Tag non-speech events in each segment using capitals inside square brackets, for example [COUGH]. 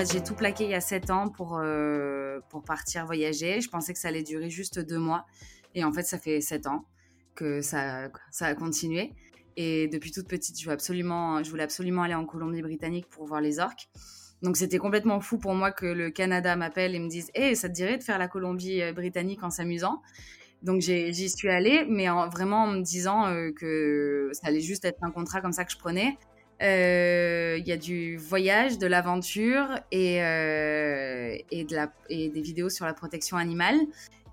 En j'ai tout plaqué il y a 7 ans pour, euh, pour partir voyager. Je pensais que ça allait durer juste deux mois. Et en fait, ça fait 7 ans que ça, ça a continué. Et depuis toute petite, je voulais absolument, aller en Colombie-Britannique pour voir les orques. Donc c'était complètement fou pour moi que le Canada m'appelle et me dise Hé, ça te dirait de faire la Colombie-Britannique en s'amusant? Donc j'y suis allée, mais vraiment en me disant euh, que ça allait juste être un contrat comme ça que je prenais. Euh, il y a du voyage, de l'aventure et, euh, et, de la, et des vidéos sur la protection animale.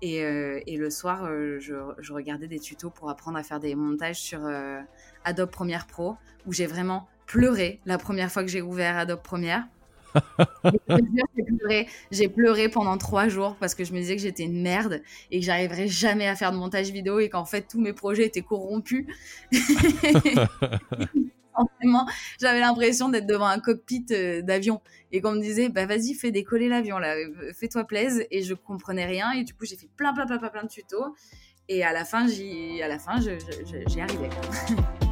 Et, euh, et le soir, je, je, regardais des tutos pour apprendre à faire des montages sur Adobe Premiere Pro, où j'ai vraiment pleuré la première fois que j'ai ouvert Adobe Premiere. [LAUGHS] j'ai pleuré, pleuré pendant trois jours parce que je me disais que j'étais une merde et que j'arriverais jamais à faire de montage vidéo et qu'en fait tous mes projets étaient corrompus. [LAUGHS] j'avais l'impression d'être devant un cockpit euh, d'avion et qu'on me disait bah vas-y fais décoller l'avion là, fais-toi plaise et je comprenais rien et du coup j'ai fait plein plein plein plein plein de tutos et à la fin j'y à la arrivais. [LAUGHS]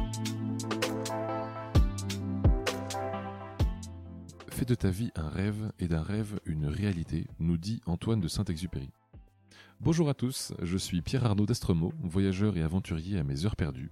Fais de ta vie un rêve et d'un rêve une réalité, nous dit Antoine de Saint-Exupéry. Bonjour à tous, je suis Pierre Arnaud d'Estremaux, voyageur et aventurier à mes heures perdues.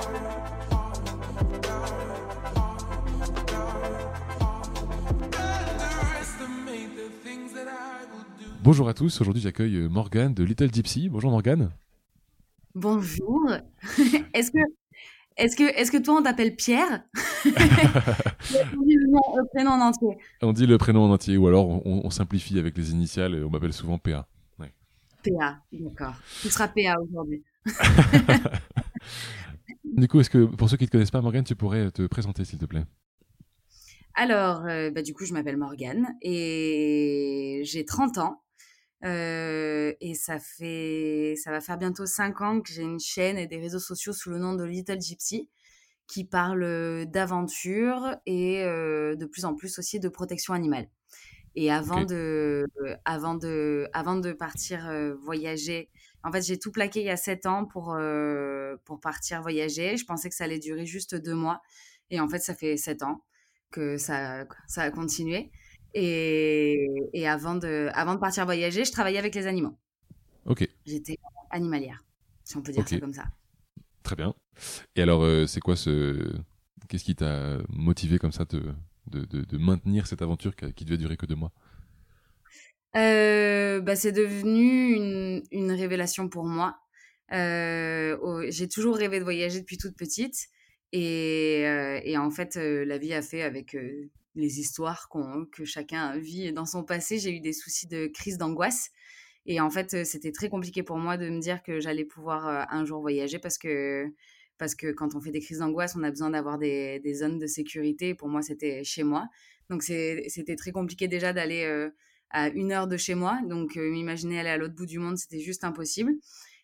Bonjour à tous, aujourd'hui j'accueille euh, Morgane de Little Gypsy. Bonjour Morgane. Bonjour. [LAUGHS] est-ce que, est que, est que toi on t'appelle Pierre? On dit le, prénom en entier. On dit le prénom en entier ou alors on, simplifie avec les initiales et on m'appelle souvent PA. PA, d'accord. Tu seras PA aujourd'hui. [LAUGHS] du coup, est-ce que pour ceux qui ne te connaissent pas, Morgane, tu pourrais te présenter s'il te plaît? Alors, euh, bah, du coup, je m'appelle Morgane et j'ai 30 ans. Euh, et ça fait, ça va faire bientôt 5 ans que j'ai une chaîne et des réseaux sociaux sous le nom de Little Gypsy qui parle d'aventure et euh, de plus en plus aussi de protection animale. Et avant de, avant de, avant de partir euh, voyager, en fait, j'ai tout plaqué il y a 7 ans pour, pour partir voyager. Je pensais que ça allait durer juste deux mois. Et en fait, ça fait 7 ans que ça, ça a continué. Et, avant, de, avant de partir voyager, je travaillais avec les animaux. Ok. J'étais animalière, si on peut dire ça comme ça. Très bien. Et alors, euh, c'est quoi ce. Qu'est-ce qui t'a motivé comme ça de, de, de, maintenir cette aventure qui, devait durer que deux mois? Euh, bah, C'est devenu une, une, révélation pour moi. Euh, j'ai toujours rêvé de voyager depuis toute petite. Et, et en fait, la vie a fait avec les histoires que chacun vit dans son passé, j'ai eu des soucis de crise d'angoisse. Et en fait, c'était très compliqué pour moi de me dire que j'allais pouvoir un jour voyager parce que, parce que quand on fait des crises d'angoisse, on a besoin d'avoir des, des, zones de sécurité. Pour moi, c'était chez moi. Donc, c'était très compliqué déjà d'aller à une heure de chez moi. Donc, m'imaginer aller à l'autre bout du monde, c'était juste impossible.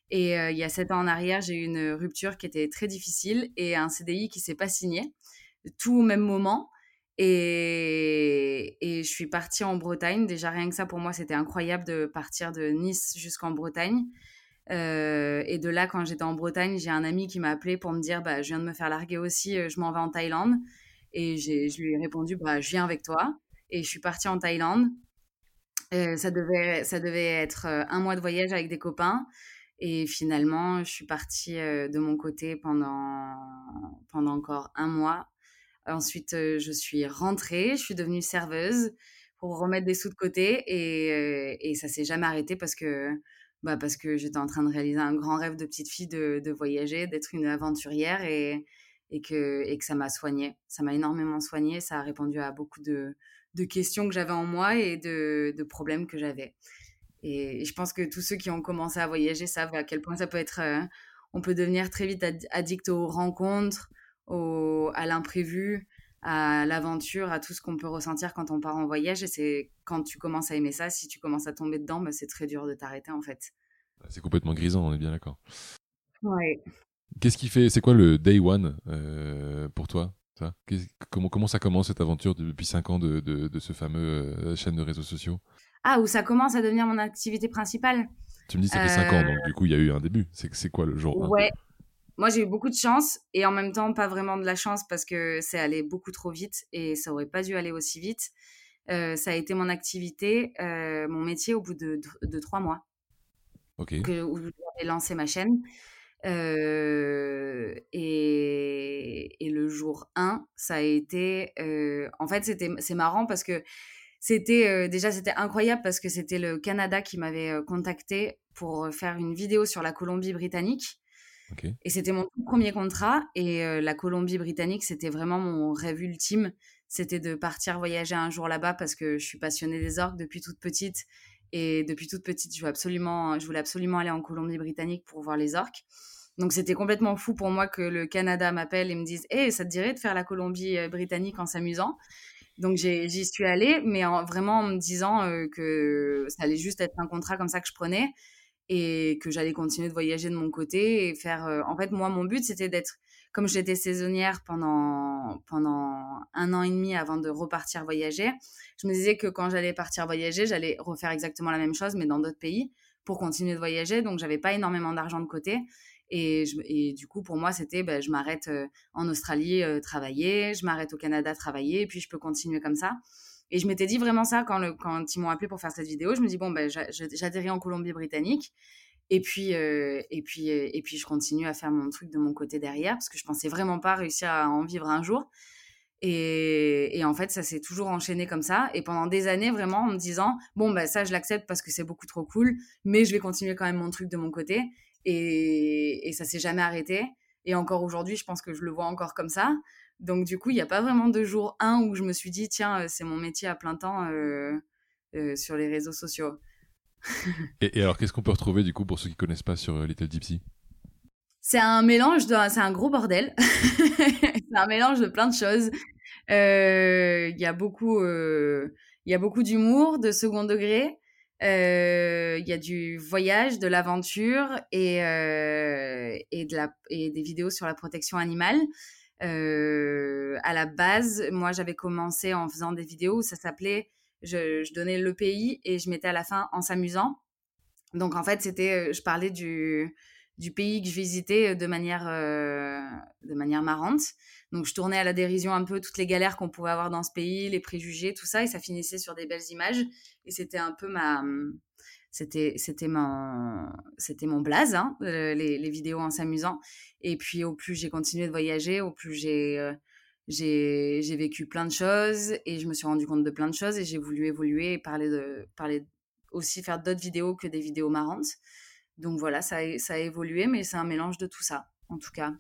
Et il y a sept ans en arrière, j'ai eu une rupture qui était très difficile et un CDI qui s'est pas signé, tout au même moment. Et, et, je suis partie en Bretagne. Déjà, rien que ça, pour moi, c'était incroyable de partir de Nice jusqu'en Bretagne. Euh, et de là, quand j'étais en Bretagne, j'ai un ami qui m'a appelé pour me dire bah, Je viens de me faire larguer aussi, euh, je m'en vais en Thaïlande. Et je lui ai répondu bah, Je viens avec toi. Et je suis partie en Thaïlande. Euh, ça, devait, ça devait être un mois de voyage avec des copains. Et finalement, je suis partie de mon côté pendant, pendant encore un mois Ensuite, euh, je suis rentrée, je suis devenue serveuse pour remettre des sous de côté et, euh, et ça s'est jamais arrêté parce que, bah parce que j'étais en train de réaliser un grand rêve de petite fille de, de voyager, d'être une aventurière et, et, que, et que ça m'a soignée. Ça m'a énormément soignée, ça a répondu à beaucoup de, de questions que j'avais en moi et de, de problèmes que j'avais. Et, je pense que tous ceux qui ont commencé à voyager savent à quel point ça peut être... Euh, on peut devenir très vite addict aux rencontres, à l'imprévu, à l'aventure, à tout ce qu'on peut ressentir quand on part en voyage. Et c'est quand tu commences à aimer ça, si tu commences à tomber dedans, bah, c'est très dur de t'arrêter en fait. C'est complètement grisant, on est bien d'accord. Ouais. Qu'est-ce qui fait, c'est quoi le day one euh, pour toi ça? Comment, comment ça commence cette aventure depuis 5 ans de, de, de ce fameux euh, chaîne de réseaux sociaux? Ah, où ça commence à devenir mon activité principale Tu me dis ça fait 5 ans, donc du coup il y a eu un début. C'est, c'est quoi le jour 1 Ouais. Moi j'ai eu beaucoup de chance et en même temps pas vraiment de la chance parce que c'est allé beaucoup trop vite et ça aurait pas dû aller aussi vite. Euh, ça a été mon activité, euh, mon métier au bout de, de, de trois mois. Ok. Que, où j'ai lancé ma chaîne. Euh, et, et, le jour 1, ça a été. En fait, c'était, c'est marrant parce que c'était euh, déjà c'était incroyable parce que c'était le Canada qui m'avait euh, contacté pour faire une vidéo sur la Colombie-Britannique. Okay. Et c'était mon tout premier contrat. Et euh, la Colombie-Britannique, c'était vraiment mon rêve ultime. C'était de partir voyager un jour là-bas parce que je suis passionnée des orques depuis toute petite. Et depuis toute petite, je voulais absolument, je voulais absolument aller en Colombie-Britannique pour voir les orques. Donc c'était complètement fou pour moi que le Canada m'appelle et me dise Hé, hey, ça te dirait de faire la Colombie-Britannique en s'amusant? Donc j'y suis allée, mais en, vraiment en me disant euh, que ça allait juste être un contrat comme ça que je prenais et que j'allais continuer de voyager de mon côté et faire. Euh, en fait, moi, mon but, c'était d'être. Comme j'étais saisonnière pendant, pendant un an et demi avant de repartir voyager, je me disais que quand j'allais partir voyager, j'allais refaire exactement la même chose, mais dans d'autres pays, pour continuer de voyager. Donc, j'avais pas énormément d'argent de côté. Et, du coup, pour moi, c'était ben, je m'arrête euh, en Australie euh, travailler, je m'arrête au Canada travailler, et puis je peux continuer comme ça. Et je m'étais dit vraiment ça quand, quand ils m'ont appelé pour faire cette vidéo. Je me dis, bon, ben, j'atterris en Colombie-Britannique. Et puis, euh, et, puis, et puis, je continue à faire mon truc de mon côté derrière, parce que je pensais vraiment pas réussir à en vivre un jour. Et, et en fait, ça s'est toujours enchaîné comme ça. Et pendant des années, vraiment, en me disant, bon, ben, ça, je l'accepte parce que c'est beaucoup trop cool, mais je vais continuer quand même mon truc de mon côté. Et, et ça s'est jamais arrêté. Et encore aujourd'hui, je pense que je le vois encore comme ça. Donc, du coup, il n'y a pas vraiment de jour 1 où je me suis dit, tiens, c'est mon métier à plein temps euh, euh, sur les réseaux sociaux. [LAUGHS] et, et, alors, qu'est-ce qu'on peut retrouver, du coup, pour ceux qui ne connaissent pas sur Little Gypsy? C'est un mélange, c'est un gros bordel. [LAUGHS] c'est un mélange de plein de choses. Il euh, y a beaucoup, il y a beaucoup d'humour, de second degré. Il euh, y a du voyage, de l'aventure et, euh, et, de la, et des vidéos sur la protection animale. Euh, à la base, moi, j'avais commencé en faisant des vidéos où ça s'appelait, je, donnais le pays et je mettais à la fin en s'amusant. Donc, en fait, c'était, je parlais du, du pays que je visitais de manière, de manière marrante. Donc, je tournais à la dérision un peu toutes les galères qu'on pouvait avoir dans ce pays, les préjugés, tout ça, et ça finissait sur des belles images. Et c'était un peu ma, c'était c'était mon c'était mon blaze hein, les, les, vidéos en s'amusant. Et puis au plus j'ai continué de voyager au plus j'ai euh, j'ai j'ai vécu plein de choses et je me suis rendu compte de plein de choses et j'ai voulu évoluer et parler de parler aussi faire d'autres vidéos que des vidéos marrantes. Donc voilà ça ça a évolué mais c'est un mélange de tout ça en tout cas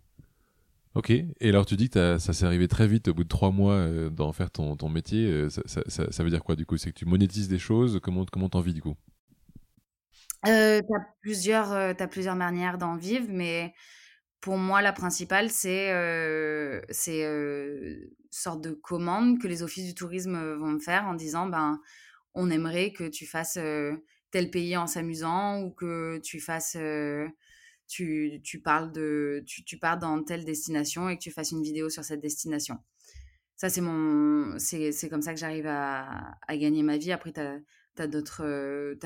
Ok, et alors tu dis que ça s'est arrivé très vite, au bout de trois mois euh, d'en faire ton, ton métier, euh, ça, veut dire quoi du coup? C'est que tu monétises des choses, comment comment t'en vis du coup? Euh, tu as plusieurs, euh, as plusieurs manières d'en vivre, mais pour moi, la principale, c'est euh, euh, sorte de commande que les offices du tourisme vont me faire en disant ben, on aimerait que tu fasses tel pays en s'amusant ou que tu fasses. Tu, tu parles de tu, tu pars dans telle destination et que tu fasses une vidéo sur cette destination. Ça, c'est mon c'est comme ça que j'arrive à, gagner ma vie. Après, tu as as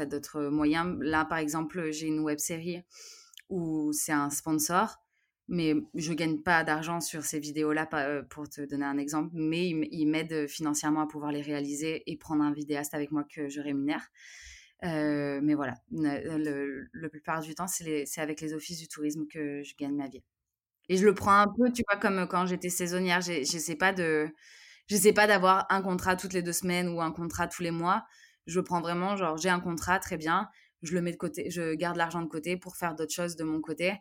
d'autres moyens. Là, par exemple, j'ai une web série où c'est un sponsor, mais je gagne pas d'argent sur ces vidéos-là, pour te donner un exemple, mais il m'aide financièrement à pouvoir les réaliser et prendre un vidéaste avec moi que je rémunère. Euh, mais voilà, le, le, plupart du temps, c'est avec les offices du tourisme que je gagne ma vie. Et je le prends un peu, tu vois, comme quand j'étais saisonnière, je sais pas de, je sais pas d'avoir un contrat toutes les deux semaines ou un contrat tous les mois je prends vraiment, genre, j'ai un contrat, très bien, je le mets de côté, je garde l'argent de côté pour faire d'autres choses de mon côté,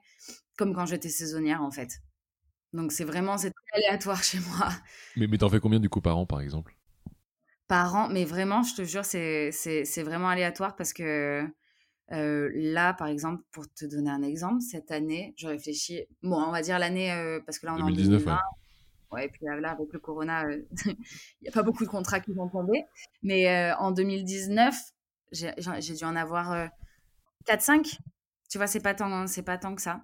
comme quand j'étais saisonnière, en fait. Donc, c'est vraiment, c'est aléatoire [LAUGHS] chez moi. Mais, mais t'en fais combien du coup par an, par exemple? Par an, mais vraiment, je te jure, c'est vraiment aléatoire parce que euh, là, par exemple, pour te donner un exemple, cette année, je réfléchis, bon, on va dire l'année, euh, parce que là, on est en 2020. Ouais. Ouais, et puis là, avec le corona, [LAUGHS] il euh, n'y a pas beaucoup de contrats qui vont tomber. Mais euh, en 2019, j'ai dû en avoir 4-5. Euh, tu vois, c'est pas, tant, pas tant que ça.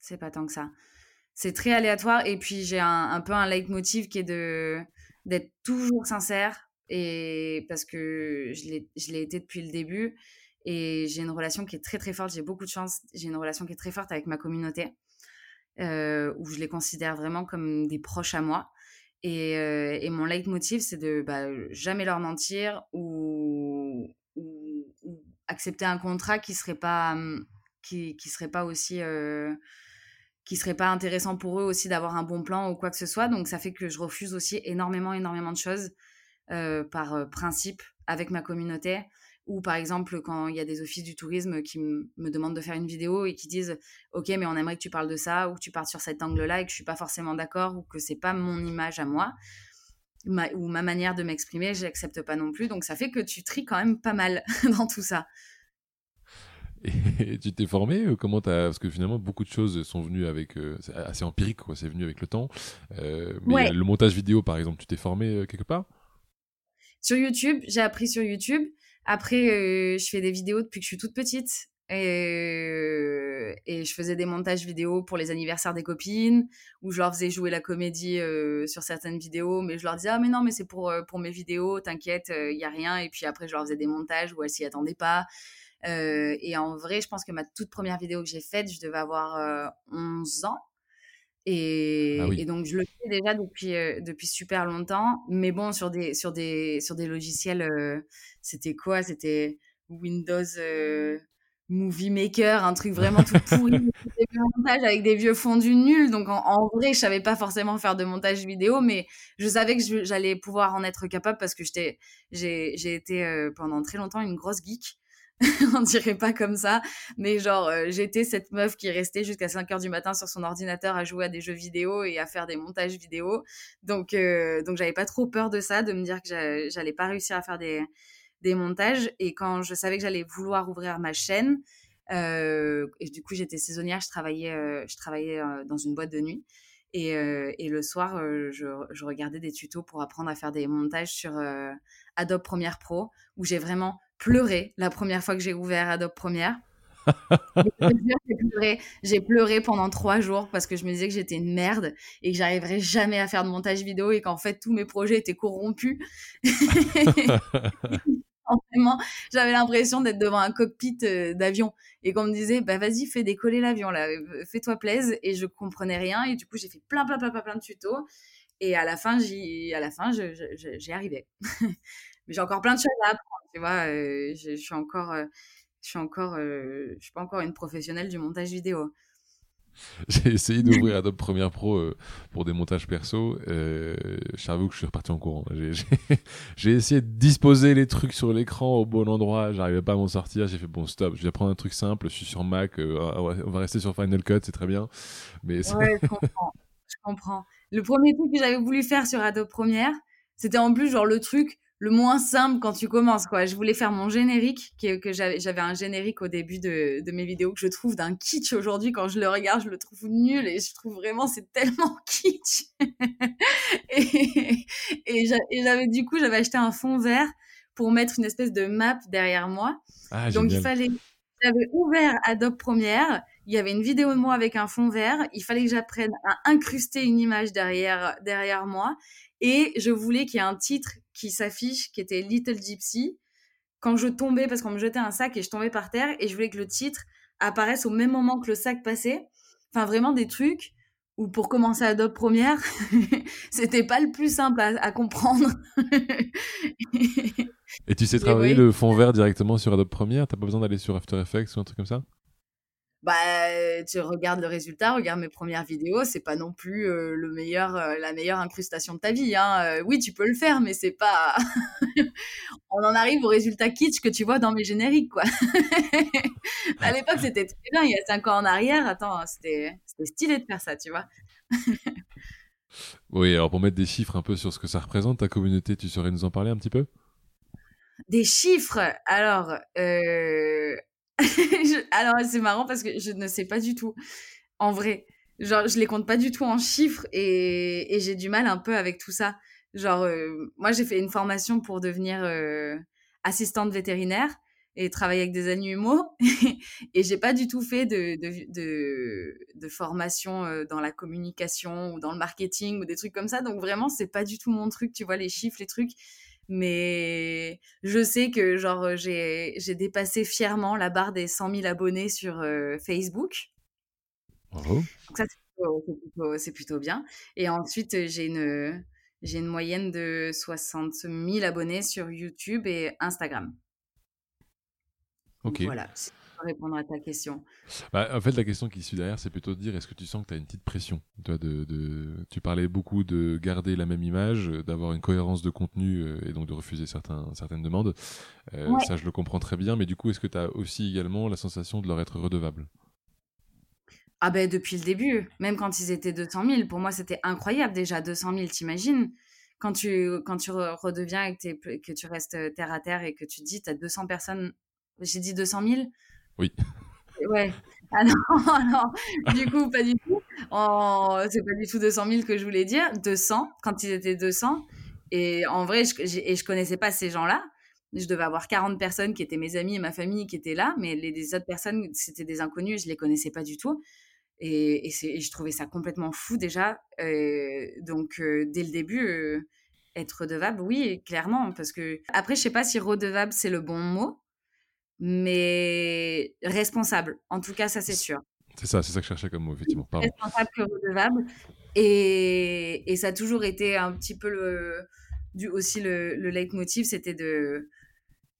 C'est pas tant que ça. C'est très aléatoire. Et puis, j'ai un, un, peu un leitmotiv qui est d'être toujours sincère. Et parce que je l'ai été depuis le début. Et j'ai une relation qui est très, très forte. J'ai beaucoup de chance. J'ai une relation qui est très forte avec ma communauté. Euh, où je les considère vraiment comme des proches à moi. Et, euh, mon leitmotiv, c'est de bah, jamais leur mentir ou, accepter un contrat qui serait pas, qui, qui serait pas aussi. Euh, qui serait pas intéressant pour eux aussi d'avoir un bon plan ou quoi que ce soit. Donc ça fait que je refuse aussi énormément, énormément de choses par principe avec ma communauté. Ou par exemple, quand il y a des offices du tourisme qui me demandent de faire une vidéo et qui disent Ok, mais on aimerait que tu parles de ça, ou que tu partes sur cet angle-là et que je suis pas forcément d'accord, ou que c'est pas mon image à moi, ou ma manière de m'exprimer, je n'accepte pas non plus. Donc ça fait que tu tries quand même pas mal [LAUGHS] dans tout ça. Et tu t'es formé euh, Comment as... Parce que finalement, beaucoup de choses sont venues avec. Euh, c'est assez empirique, quoi. C'est venu avec le temps. Euh, mais le montage vidéo, par exemple, tu t'es formé quelque part? Sur YouTube, j'ai appris sur YouTube. Après, euh, je fais des vidéos depuis que je suis toute petite. Et, et, je faisais des montages vidéo pour les anniversaires des copines, où je leur faisais jouer la comédie euh, sur certaines vidéos, mais je leur disais, ah mais non, mais c'est pour, euh, pour mes vidéos, t'inquiète, il n'y a rien. Et puis après, je leur faisais des montages où elles s'y attendaient pas. et en vrai, je pense que ma toute première vidéo que j'ai faite, je devais avoir 11 ans. Et, ah et, donc, je le fais déjà depuis, depuis super longtemps. Mais bon, sur des, sur des, sur des logiciels, c'était quoi? C'était Windows Movie Maker, un truc vraiment tout pourri, [LAUGHS] montage avec des vieux fondus nuls. Donc, en, vrai, je savais pas forcément faire de montage vidéo, mais je savais que j'allais pouvoir en être capable parce que j'ai été pendant très longtemps une grosse geek. [LAUGHS] on dirait pas comme ça, mais genre euh, j'étais cette meuf qui restait jusqu'à 5 heures du matin sur son ordinateur à jouer à des jeux vidéo et à faire des montages vidéo. Donc euh, donc j'avais pas trop peur de ça, de me dire que j'allais pas réussir à faire des des montages et quand je savais que j'allais vouloir ouvrir ma chaîne euh, et du coup j'étais saisonnière, je travaillais je travaillais dans une boîte de nuit. Et, et, le soir, je, je, regardais des tutos pour apprendre à faire des montages sur Adobe Premiere Pro, où j'ai vraiment pleuré la première fois que j'ai ouvert Adobe Premiere. [LAUGHS] j'ai pleuré. pendant trois jours parce que je me disais que j'étais une merde et que j'arriverais jamais à faire de montage vidéo et qu'en fait tous mes projets étaient corrompus. [LAUGHS] [LAUGHS] J'avais l'impression d'être devant un cockpit euh, d'avion et qu'on me disait bah vas-y fais décoller l'avion là, euh, fais-toi plaise et je comprenais rien et du coup j'ai fait plein plein plein plein plein de tutos et à la fin j'y à la fin j'ai arrivé. Mais j'ai encore plein de choses à apprendre tu vois, je, suis encore, je suis encore, je suis pas encore une professionnelle du montage vidéo. [LAUGHS] J'ai essayé d'ouvrir Adobe Premiere Pro pour des montages perso. Euh, J'avoue que je suis reparti en courant. [LAUGHS] J'ai essayé de disposer les trucs sur l'écran au bon endroit. J'arrivais pas à m'en sortir. J'ai fait bon stop. Je vais prendre un truc simple. Je suis sur Mac. on va rester sur Final Cut. C'est très bien. Mais ouais, je comprends. je comprends. Le premier truc que j'avais voulu faire sur Adobe Premiere, c'était en plus genre le truc le moins simple quand tu commences quoi. Je voulais faire mon générique que, que j'avais un générique au début de, de, mes vidéos que je trouve d'un kitsch aujourd'hui quand je le regarde, je le trouve nul et je trouve vraiment c'est tellement [LAUGHS] kitsch. et, et j'avais du coup j'avais acheté un fond vert pour mettre une espèce de map derrière moi. Ah, Donc il fallait j'avais ouvert Adobe Premiere, il y avait une vidéo de moi avec un fond vert, il fallait que j'apprenne à incruster une image derrière derrière moi et je voulais qu'il y ait un titre qui s'affiche, qui était Little Gypsy. Quand je tombais, parce qu'on me jetait un sac et je tombais par terre, et je voulais que le titre apparaisse au même moment que le sac passait. Enfin, vraiment des trucs où pour commencer Adobe Premiere, [LAUGHS] c'était pas le plus simple à, comprendre. et tu sais travailler le fond vert directement sur Adobe Premiere? T'as pas besoin d'aller sur After Effects ou un truc comme ça? Bah tu regardes le résultat, regarde mes premières vidéos, c'est pas non plus euh, le meilleur, euh, la meilleure incrustation de ta vie. Hein. Euh, oui, tu peux le faire, mais c'est pas. [LAUGHS] On en arrive au résultat kitsch que tu vois dans mes génériques, quoi. [LAUGHS] à l'époque, c'était très bien. Il y a cinq ans en arrière, attends, c'était stylé de faire ça, tu vois. oui, alors pour mettre des chiffres un peu sur ce que ça représente ta communauté, tu saurais nous en parler un petit peu? Des chiffres? Alors. [LAUGHS] Alors, c'est marrant parce que je ne sais pas du tout. En vrai, genre, je les compte pas du tout en chiffres et, j'ai du mal un peu avec tout ça. Genre, euh, moi, j'ai fait une formation pour devenir euh, assistante vétérinaire. et travailler avec des animaux. [LAUGHS] et j'ai pas du tout fait de, formation euh, dans la communication ou dans le marketing ou des trucs comme ça. Donc vraiment, c'est pas du tout mon truc, tu vois, les chiffres, les trucs. Mais je sais que genre j'ai dépassé fièrement la barre des 100 000 abonnés sur euh, Facebook. Bravo. Donc ça, c'est plutôt, bien. Et ensuite, j'ai une, j'ai une moyenne de 60 000 abonnés sur YouTube et Instagram. Ok. voilà, répondre à ta question. Bah, en fait, la question qui suit derrière, c'est plutôt de dire est-ce que tu sens que tu as une petite pression Toi, de, de, Tu parlais beaucoup de garder la même image, d'avoir une cohérence de contenu euh, et donc de refuser certains, certaines demandes. Euh, ça, je le comprends très bien, mais du coup, est-ce que tu as aussi également la sensation de leur être redevable? Ah ben depuis le début, même quand ils étaient 200 000, pour moi c'était incroyable déjà 200 000, t'imagines? Quand tu, quand tu redeviens et que, que, tu restes terre à terre et que tu te dis, tu as 200 personnes j'ai dit 200 000 Oui. Ouais. Ah non, [LAUGHS] non, du coup, pas du tout. C'est pas du tout 200 000 que je voulais dire. 200, quand ils étaient 200. Et en vrai, je, et je connaissais pas ces gens-là. Je devais avoir 40 personnes qui étaient mes amis et ma famille qui étaient là, mais les, autres personnes, c'était des inconnus, je les connaissais pas du tout. Et, et, je trouvais ça complètement fou déjà. Euh, donc, euh, dès le début, euh, être redevable, oui, clairement. Parce que, après, je sais pas si redevable, c'est le bon mot mais responsable. En tout cas, ça, c'est sûr. C'est ça, c'est ça que je cherchais comme mot, effectivement. Responsable que redevable. Et, et, ça a toujours été un petit peu le, du, aussi le, le leitmotiv, c'était de...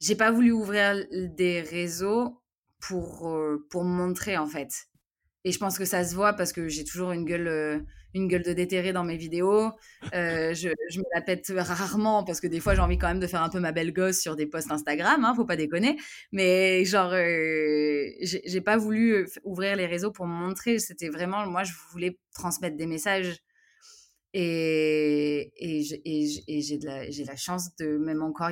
J'ai pas voulu ouvrir des réseaux pour, euh, pour montrer, en fait. Et je pense que ça se voit parce que j'ai toujours une gueule, euh, une gueule de déterré dans mes vidéos. Euh, je, me la pète rarement parce que des fois j'ai envie quand même de faire un peu ma belle gosse sur des posts Instagram, hein, faut pas déconner. Mais genre, euh, j'ai pas voulu ouvrir les réseaux pour me montrer. C'était vraiment, moi, je voulais transmettre des messages. Et, et, j'ai la, chance de, même encore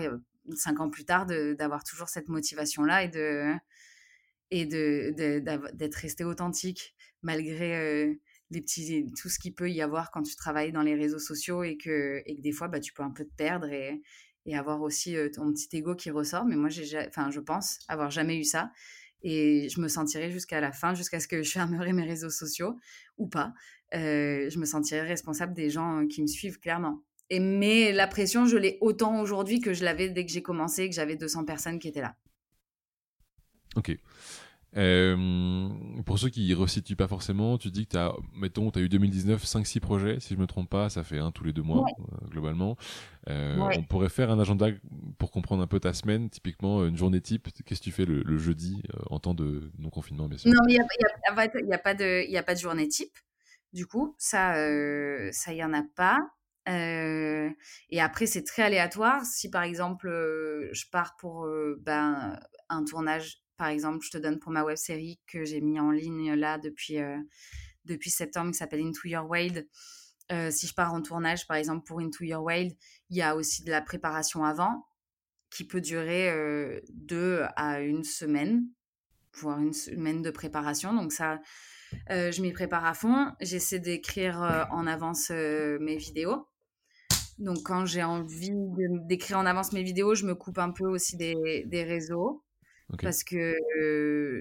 cinq ans plus tard, d'avoir toujours cette motivation-là et de et de, d'être resté authentique malgré euh, les petits, tout ce qu'il peut y avoir quand tu travailles dans les réseaux sociaux et que, et que des fois bah, tu peux un peu te perdre et, et avoir aussi ton petit ego qui ressort. Mais moi, j'ai, enfin, je pense avoir jamais eu ça. Et je me sentirai jusqu'à la fin, jusqu'à ce que je fermerai mes réseaux sociaux ou pas. Je me sentirai responsable des gens qui me suivent clairement. Et, mais la pression, je l'ai autant aujourd'hui que je l'avais dès que j'ai commencé, que j'avais 200 personnes qui étaient là. Ok. Euh, pour ceux qui ne resituent pas forcément, tu dis que tu as, mettons, tu as eu 2019 5-6 projets, si je me trompe pas, ça fait un tous les deux mois, euh, globalement. Euh, on pourrait faire un agenda pour comprendre un peu ta semaine, typiquement une journée type. Qu'est-ce que tu fais le, jeudi en temps de non-confinement, bien sûr? Non, il n'y a, a, pas de, a pas de journée type. Du coup, ça, ça, il n'y en a pas. et après, c'est très aléatoire. Si par exemple, je pars pour ben, un tournage par exemple, je te donne pour ma web série que j'ai mis en ligne là depuis, euh, depuis septembre, qui s'appelle Into Your Wild. Euh, si je pars en tournage, par exemple, pour Into Your Wild, il y a aussi de la préparation avant qui peut durer euh, deux à une semaine, voire une semaine de préparation. Donc ça, je m'y prépare à fond. J'essaie d'écrire en avance mes vidéos. Donc quand j'ai envie d'écrire en avance mes vidéos, je me coupe un peu aussi des réseaux. Parce que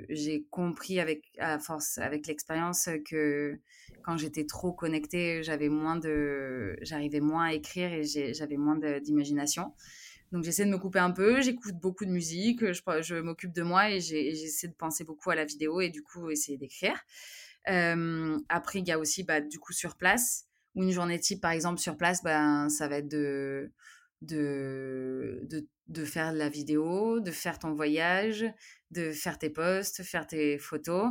j'ai compris avec, à force, avec l'expérience que quand j'étais trop connectée, j'avais moins de, j'arrivais moins à écrire et j'avais moins d'imagination. Donc j'essaie de me couper un peu, j'écoute beaucoup de musique, je, m'occupe de moi et j'essaie de penser beaucoup à la vidéo et du coup essayer d'écrire. après, il y a aussi bah, du coup sur place, ou une journée type par exemple sur place, ben, ça va être de, de, de de faire la vidéo, de faire ton voyage, de faire tes posts, faire tes photos.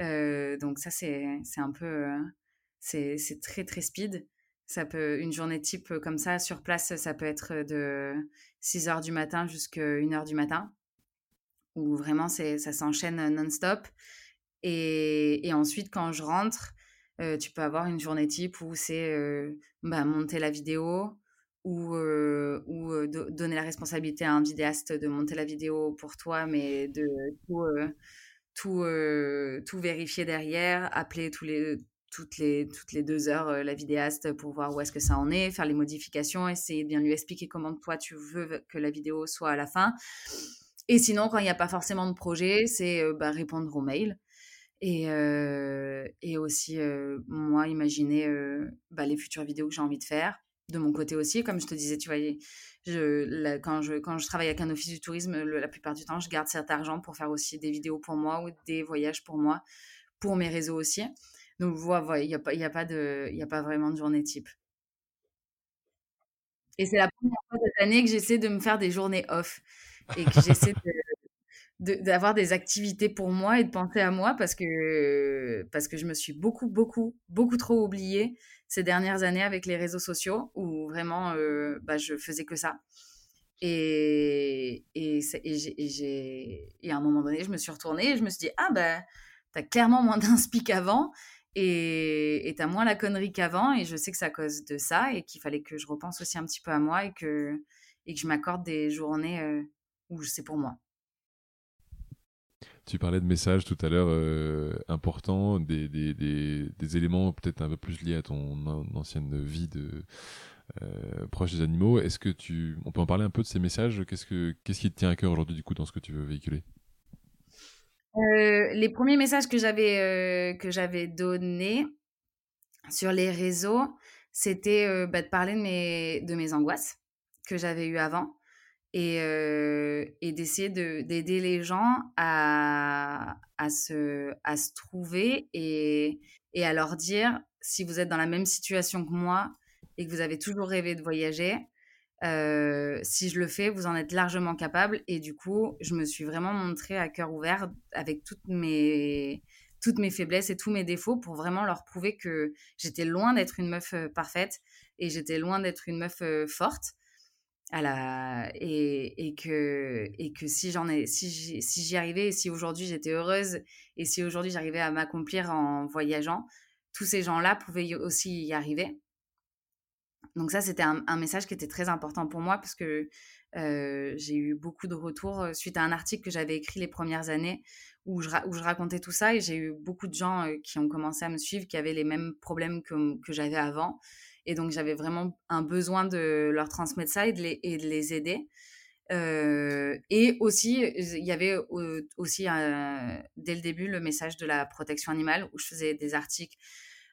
Euh, donc ça, c'est un peu... Euh, c'est très, très speed. Ça peut, une journée type comme ça, sur place, ça peut être de 6 heures du matin jusqu'à 1 heure du matin, où vraiment ça s'enchaîne non-stop. Et, et, ensuite, quand je rentre, euh, tu peux avoir une journée type où c'est bah, monter la vidéo, ou, ou donner la responsabilité à un vidéaste de monter la vidéo pour toi, mais de tout, tout, tout vérifier derrière, appeler tous les, toutes, les, toutes les deux heures la vidéaste pour voir où est-ce que ça en est, faire les modifications, essayer de bien lui expliquer comment toi tu veux que la vidéo soit à la fin. Et sinon, quand il n'y a pas forcément de projet, c'est bah, répondre aux mails. Et, et aussi, moi, imaginer bah, les futures vidéos que j'ai envie de faire. De mon côté aussi, comme je te disais, tu vois, je, quand, je, quand je travaille avec un office du tourisme, la plupart du temps, je garde cet argent pour faire aussi des vidéos pour moi ou des voyages pour moi, pour mes réseaux aussi. Donc, voilà, il n'y a, pas, a, de, a pas vraiment de journée type. Et c'est la première fois cette année que j'essaie de me faire des journées off et que j'essaie d'avoir des activités pour moi et de penser à moi parce que, parce que je me suis beaucoup, beaucoup, beaucoup trop oubliée ces dernières années avec les réseaux sociaux où vraiment euh, bah, je faisais que ça. Et, et, et, et, à un moment donné, je me suis retournée et je me suis dit, ah bah, t'as clairement moins d'inspi qu'avant et t'as moins la connerie qu'avant. Et je sais que c'est à cause de ça et qu'il fallait que je repense aussi un petit peu à moi et que, et que je m'accorde des journées euh, où c'est pour moi. Tu parlais de messages tout à l'heure euh, importants, des, éléments peut-être un peu plus liés à ton ancienne vie de euh, proche des animaux. Est-ce que tu, on peut en parler un peu de ces messages? Qu'est-ce que, qu'est-ce qui te tient à cœur aujourd'hui du coup dans ce que tu veux véhiculer? Euh, les premiers messages que j'avais que j'avais donnés sur les réseaux, c'était bah, de parler de mes de mes angoisses que j'avais eues avant et, et d'essayer de d'aider les gens à à se à se trouver et et à leur dire si vous êtes dans la même situation que moi et que vous avez toujours rêvé de voyager, euh, si je le fais, vous en êtes largement capable. Et du coup, je me suis vraiment montrée à cœur ouvert avec toutes mes, toutes mes faiblesses et tous mes défauts pour vraiment leur prouver que j'étais loin d'être une meuf euh, parfaite et j'étais loin d'être une meuf euh, forte. À et, et, que, et que si j'en ai, si j'y si arrivais, et si aujourd'hui j'étais heureuse, et si aujourd'hui j'arrivais à m'accomplir en voyageant, tous ces gens-là pouvaient aussi y arriver. Donc ça, c'était un, message qui était très important pour moi parce que j'ai eu beaucoup de retours suite à un article que j'avais écrit les premières années où je, où je racontais tout ça et j'ai eu beaucoup de gens qui ont commencé à me suivre, qui avaient les mêmes problèmes que, que j'avais avant. Et donc j'avais vraiment un besoin de leur transmettre ça et de les, et de les aider. et aussi, il y avait aussi dès le début le message de la protection animale où je faisais des articles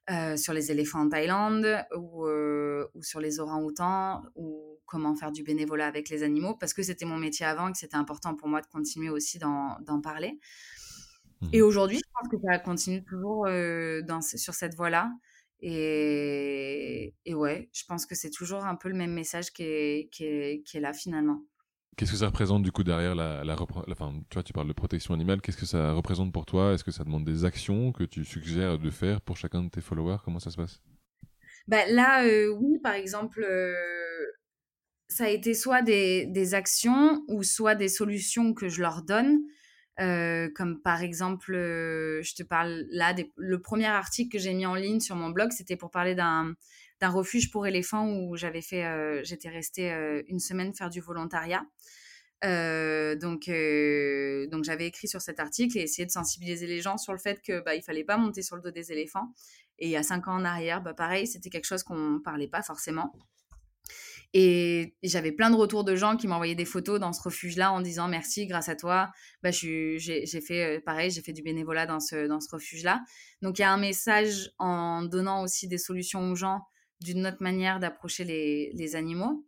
euh, sur les éléphants en Thaïlande ou, euh, ou sur les orang-outans ou comment faire du bénévolat avec les animaux parce que c'était mon métier avant et que c'était important pour moi de continuer aussi d'en parler. Et mmh aujourd'hui, je pense que ça continue toujours euh, dans, sur cette voie-là. Et, et, ouais, je pense que c'est toujours un peu le même message qui est, qui est, qui est là finalement. Qu'est-ce que ça représente du coup derrière la, la, enfin, tu vois, tu parles de protection animale. Qu'est-ce que ça représente pour toi? Est-ce que ça demande des actions que tu suggères de faire pour chacun de tes followers? Comment ça se passe? Bah, Là, euh, oui, par exemple, euh, ça a été soit des, des, actions ou soit des solutions que je leur donne. Euh, comme par exemple, je te parle là, le premier article que j'ai mis en ligne sur mon blog, c'était pour parler d'un refuge pour éléphants où j'avais fait, euh, j'étais restée euh, une semaine faire du volontariat. Euh, donc, donc j'avais écrit sur cet article et essayé de sensibiliser les gens sur le fait que bah, il fallait pas monter sur le dos des éléphants. Et il y a cinq ans en arrière, bah, pareil, c'était quelque chose qu'on parlait pas forcément. Et j'avais plein de retours de gens qui m'envoyaient des photos dans ce refuge-là en disant merci, grâce à toi, bah, j'ai fait pareil, j'ai fait du bénévolat dans ce, dans ce refuge-là. Donc il y a un message en donnant aussi des solutions aux gens d'une autre manière d'approcher les, animaux.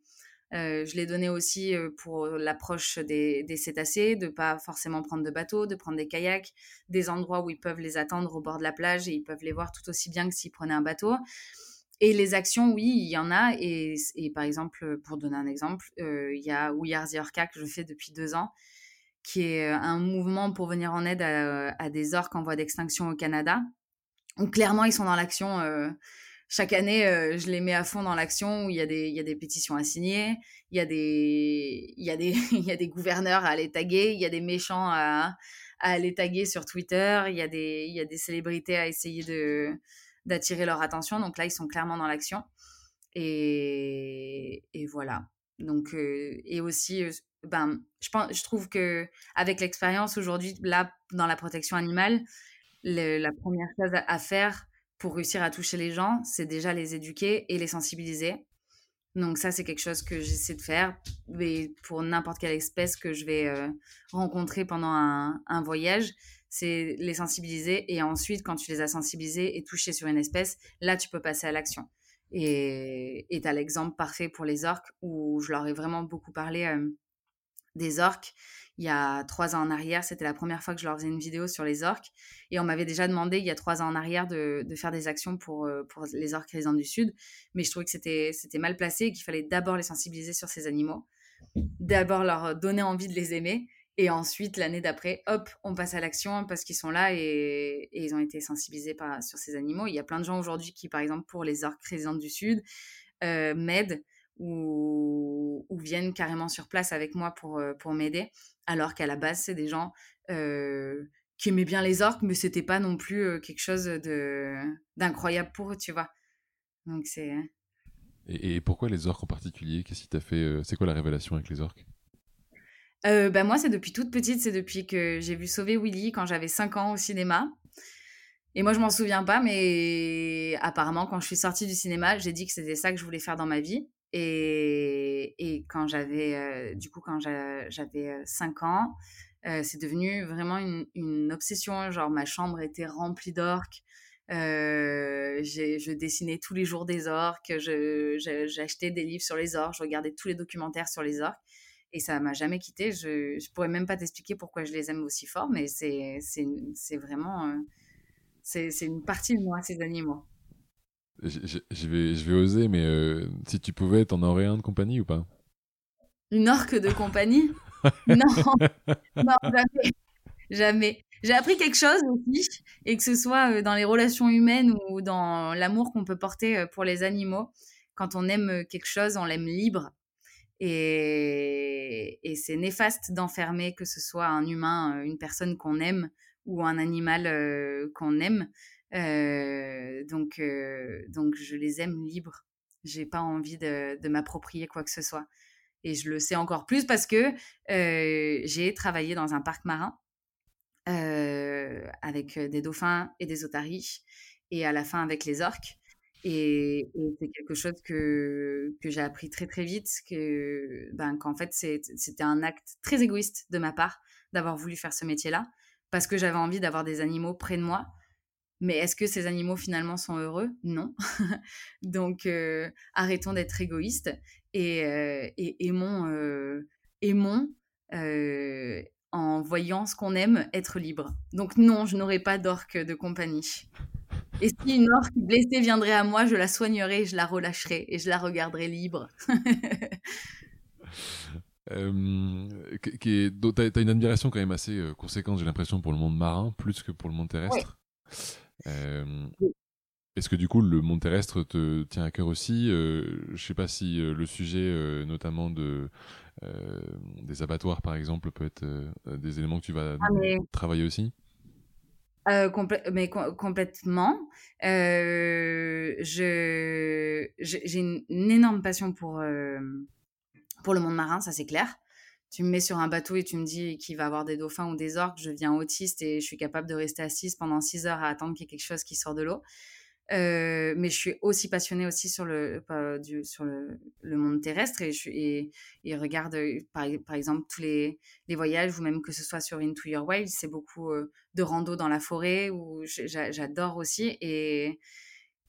Euh, je l'ai donné aussi euh, pour l'approche des, cétacés, de pas forcément prendre de bateau, de prendre des kayaks, des endroits où ils peuvent les attendre au bord de la plage et ils peuvent les voir tout aussi bien que s'ils prenaient un bateau. Et les actions, oui, il y en a. Et, par exemple, pour donner un exemple, euh, il y a We Are the Orca que je fais depuis deux ans, qui est un mouvement pour venir en aide à, des orques en voie d'extinction au Canada. Donc clairement, ils sont dans l'action chaque année, euh, je les mets à fond dans l'action où il y, a des, il y a des pétitions à signer, il y a des, il y a des, il y a des gouverneurs à aller taguer, il y a des méchants à, à aller taguer sur Twitter, il y a des, il y a des célébrités à essayer de, d'attirer leur attention. Donc là, ils sont clairement dans l'action. Et, et voilà. Donc, euh, et aussi, euh, ben, je, pense, je trouve que avec l'expérience aujourd'hui, là, dans la protection animale, la première chose à faire, pour réussir à toucher les gens, c'est déjà les éduquer et les sensibiliser. Donc ça, c'est quelque chose que j'essaie de faire mais pour n'importe quelle espèce que je vais euh, rencontrer pendant un, voyage. C'est les sensibiliser et ensuite, quand tu les as sensibilisés et touchés sur une espèce, là, tu peux passer à l'action. Et tu as l'exemple parfait pour les orques où je leur ai vraiment beaucoup parlé euh, des orques il y a trois ans en arrière. C'était la première fois que je leur faisais une vidéo sur les orques. Et on m'avait déjà demandé il y a trois ans en arrière de, faire des actions pour, euh, les orques résidents du Sud. Mais je trouvais que c'était, mal placé et qu'il fallait d'abord les sensibiliser sur ces animaux. D'abord leur donner envie de les aimer. Et ensuite, l'année d'après, hop, on passe à l'action parce qu'ils sont là et, ils ont été sensibilisés sur ces animaux. Il y a plein de gens aujourd'hui qui, par exemple, pour les orques résidents du Sud, euh, m'aident ou, ou, viennent carrément sur place avec moi pour, euh, pour m'aider alors qu'à la base, c'est des gens qui aimaient bien les orques, mais c'était pas non plus quelque chose de d'incroyable pour eux, tu vois. Donc c'est. Et, pourquoi les orques en particulier? Qu'est-ce qui t'a fait C'est quoi la révélation avec les orques? Bah moi, c'est depuis toute petite, c'est depuis que j'ai vu Sauver Willy quand j'avais 5 ans au cinéma. Et moi, je m'en souviens pas, mais apparemment, quand je suis sortie du cinéma, j'ai dit que c'était ça que je voulais faire dans ma vie. Et, quand j'avais, euh, du coup, quand j'avais 5 euh, ans, euh, c'est devenu vraiment une, obsession. Genre, ma chambre était remplie d'orques. je dessinais tous les jours des orques. J'achetais des livres sur les orques. Je regardais tous les documentaires sur les orques. Et ça m'a jamais quitté. Je, je pourrais même pas t'expliquer pourquoi je les aime aussi fort, mais c'est vraiment. c'est une partie de moi, ces animaux. Je, vais, je vais oser, mais euh, si tu pouvais, t'en aurais un de compagnie ou pas? Une orque de compagnie? [LAUGHS] Non, non, jamais. Jamais. J'ai appris quelque chose aussi, et que ce soit euh, dans les relations humaines ou dans l'amour qu'on peut porter euh, pour les animaux. Quand on aime quelque chose, on l'aime libre. Et, et c'est néfaste d'enfermer que ce soit un humain, une personne qu'on aime ou un animal qu'on aime donc, donc, je les aime libres. J'ai pas envie de, m'approprier quoi que ce soit. Et je le sais encore plus parce que j'ai travaillé dans un parc marin avec des dauphins et des otaries et à la fin avec les orques. Et, c'est quelque chose que, que j'ai appris très très vite, que ben, qu'en fait c'était un acte très égoïste de ma part d'avoir voulu faire ce métier-là, parce que j'avais envie d'avoir des animaux près de moi, mais est-ce que ces animaux finalement sont heureux? Non. [LAUGHS] Donc euh, arrêtons d'être égoïstes et, euh, aimons, euh, aimons en voyant ce qu'on aime être libre. Donc non, je n'aurai pas d'orque de compagnie. Et si une orque blessée viendrait à moi, je la soignerai, je la relâcherai et je la regarderai libre. [LAUGHS] qui tu as, une admiration quand même assez conséquente, j'ai l'impression, pour le monde marin, plus que pour le monde terrestre. Est-ce que du coup le monde terrestre te tient à cœur aussi? Je ne sais pas si le sujet, notamment de des abattoirs par exemple, peut être des éléments que tu vas ah, travailler aussi? mais complètement. je j'ai une, une, énorme passion pour pour le monde marin, ça c'est clair tu me mets sur un bateau et tu me dis qu'il va avoir des dauphins ou des orques, je deviens autiste et je suis capable de rester assise pendant six heures à attendre qu'il y ait quelque chose qui sort de l'eau. Euh, mais je suis aussi passionnée aussi sur le, du, sur le, monde terrestre et, je, et, et regarde euh, par, par, exemple tous les, les, voyages ou même que ce soit sur Into Your Wild, c'est beaucoup euh, de rando dans la forêt où j'adore aussi et,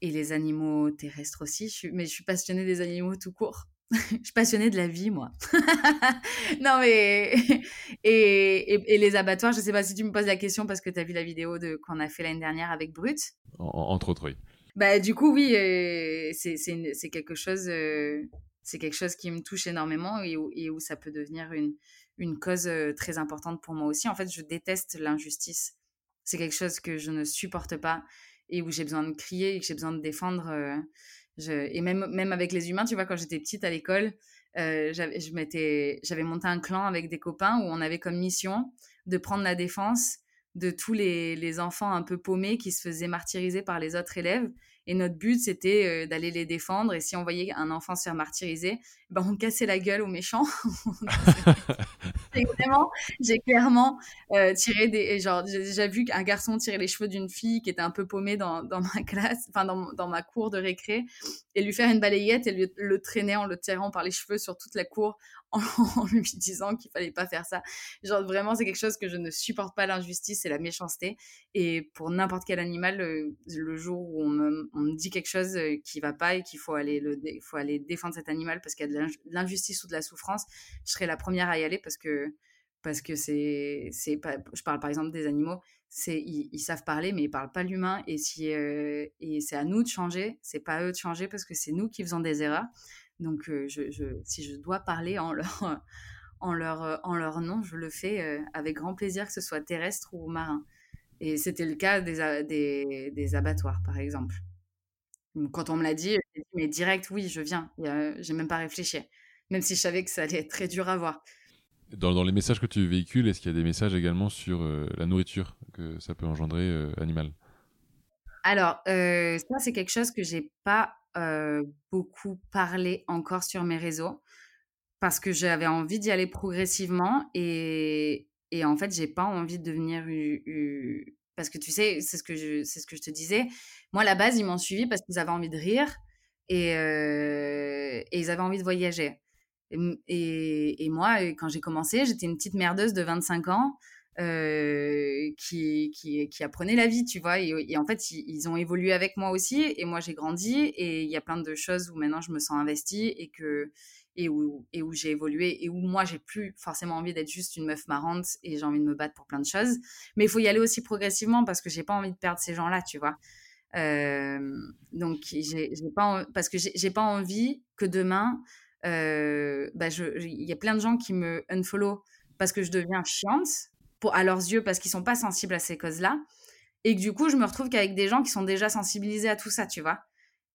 et les animaux terrestres aussi. Mais je suis passionnée des animaux tout court. [LAUGHS] je suis passionnée de la vie, moi. [LAUGHS] non, mais. [LAUGHS] Et, et, les abattoirs, je sais pas si tu me poses la question parce que tu as vu la vidéo de qu'on a fait l'année dernière avec Brut. entre autres, oui. Bah, du coup, oui, euh, c'est quelque chose. Euh, c'est quelque chose qui me touche énormément et où, et où ça peut devenir une, une cause euh, très importante pour moi aussi. En fait, je déteste l'injustice. C'est quelque chose que je ne supporte pas et où j'ai besoin de crier et que j'ai besoin de défendre et même, même avec les humains, tu vois, quand j'étais petite à l'école, euh, j'avais monté un clan avec des copains où on avait comme mission de prendre la défense de tous les, les, enfants un peu paumés qui se faisaient martyriser par les autres élèves Et notre but, c'était d'aller les défendre. Et si on voyait un enfant se faire martyriser, ben, on cassait la gueule aux méchants. [LAUGHS] j'ai clairement tiré des. Genre, j'ai déjà vu qu'un garçon tirer les cheveux d'une fille qui était un peu paumée dans, dans ma classe, enfin, dans, dans, ma cour de récré, et lui faire une balayette et lui, le traîner en le tirant par les cheveux sur toute la cour [LAUGHS] en, lui disant qu'il fallait pas faire ça. Genre vraiment, c'est quelque chose que je ne supporte pas l'injustice et la méchanceté. Et pour n'importe quel animal, le, jour où on me, dit quelque chose euh, qui va pas et qu'il faut aller le, faut aller défendre cet animal parce qu'il y a de l'injustice ou de la souffrance, je serai la première à y aller parce que parce que c'est c'est je parle par exemple des animaux c'est ils, savent parler mais ils parlent pas l'humain et si euh, et c'est à nous de changer c'est pas à eux de changer parce que c'est nous qui faisons des erreurs donc, je, si je dois parler en leur, [LAUGHS] en leur, en leur nom, je le fais avec grand plaisir, que ce soit terrestre ou marin. Et c'était le cas des, des, des, abattoirs, par exemple. Quand on me l'a dit, j'ai dit, mais direct, oui, je viens. J'ai même pas réfléchi. Même si je savais que ça allait être très dur à voir. Dans, dans les messages que tu véhicules, est-ce qu'il y a des messages également sur la nourriture que ça peut engendrer animal Alors, ça, c'est quelque chose que j'ai pas beaucoup parlé encore sur mes réseaux parce que j'avais envie d'y aller progressivement et, et en fait, j'ai pas envie de devenir parce que tu sais, c'est ce que je ce que je te disais. Moi, à la base, ils m'ont suivi parce qu'ils avaient envie de rire et, et ils avaient envie de voyager. Et, et moi, quand j'ai commencé, j'étais une petite merdeuse de 25 ans euh, qui, qui, apprenaient la vie, tu vois. Et, en fait, ils, ont évolué avec moi aussi. Et moi, j'ai grandi. Et il y a plein de choses où maintenant je me sens investie et, que, et où j'ai évolué. Et où moi, j'ai plus forcément envie d'être juste une meuf marrante et j'ai envie de me battre pour plein de choses. Mais il faut y aller aussi progressivement parce que j'ai pas envie de perdre ces gens-là, tu vois. Euh, donc, j'ai pas, parce que j'ai pas envie que demain, euh, bah il y a plein de gens qui me unfollow parce que je deviens chiante à leurs yeux parce qu'ils sont pas sensibles à ces causes-là. Et que du coup, je me retrouve qu'avec des gens qui sont déjà sensibilisés à tout ça, tu vois.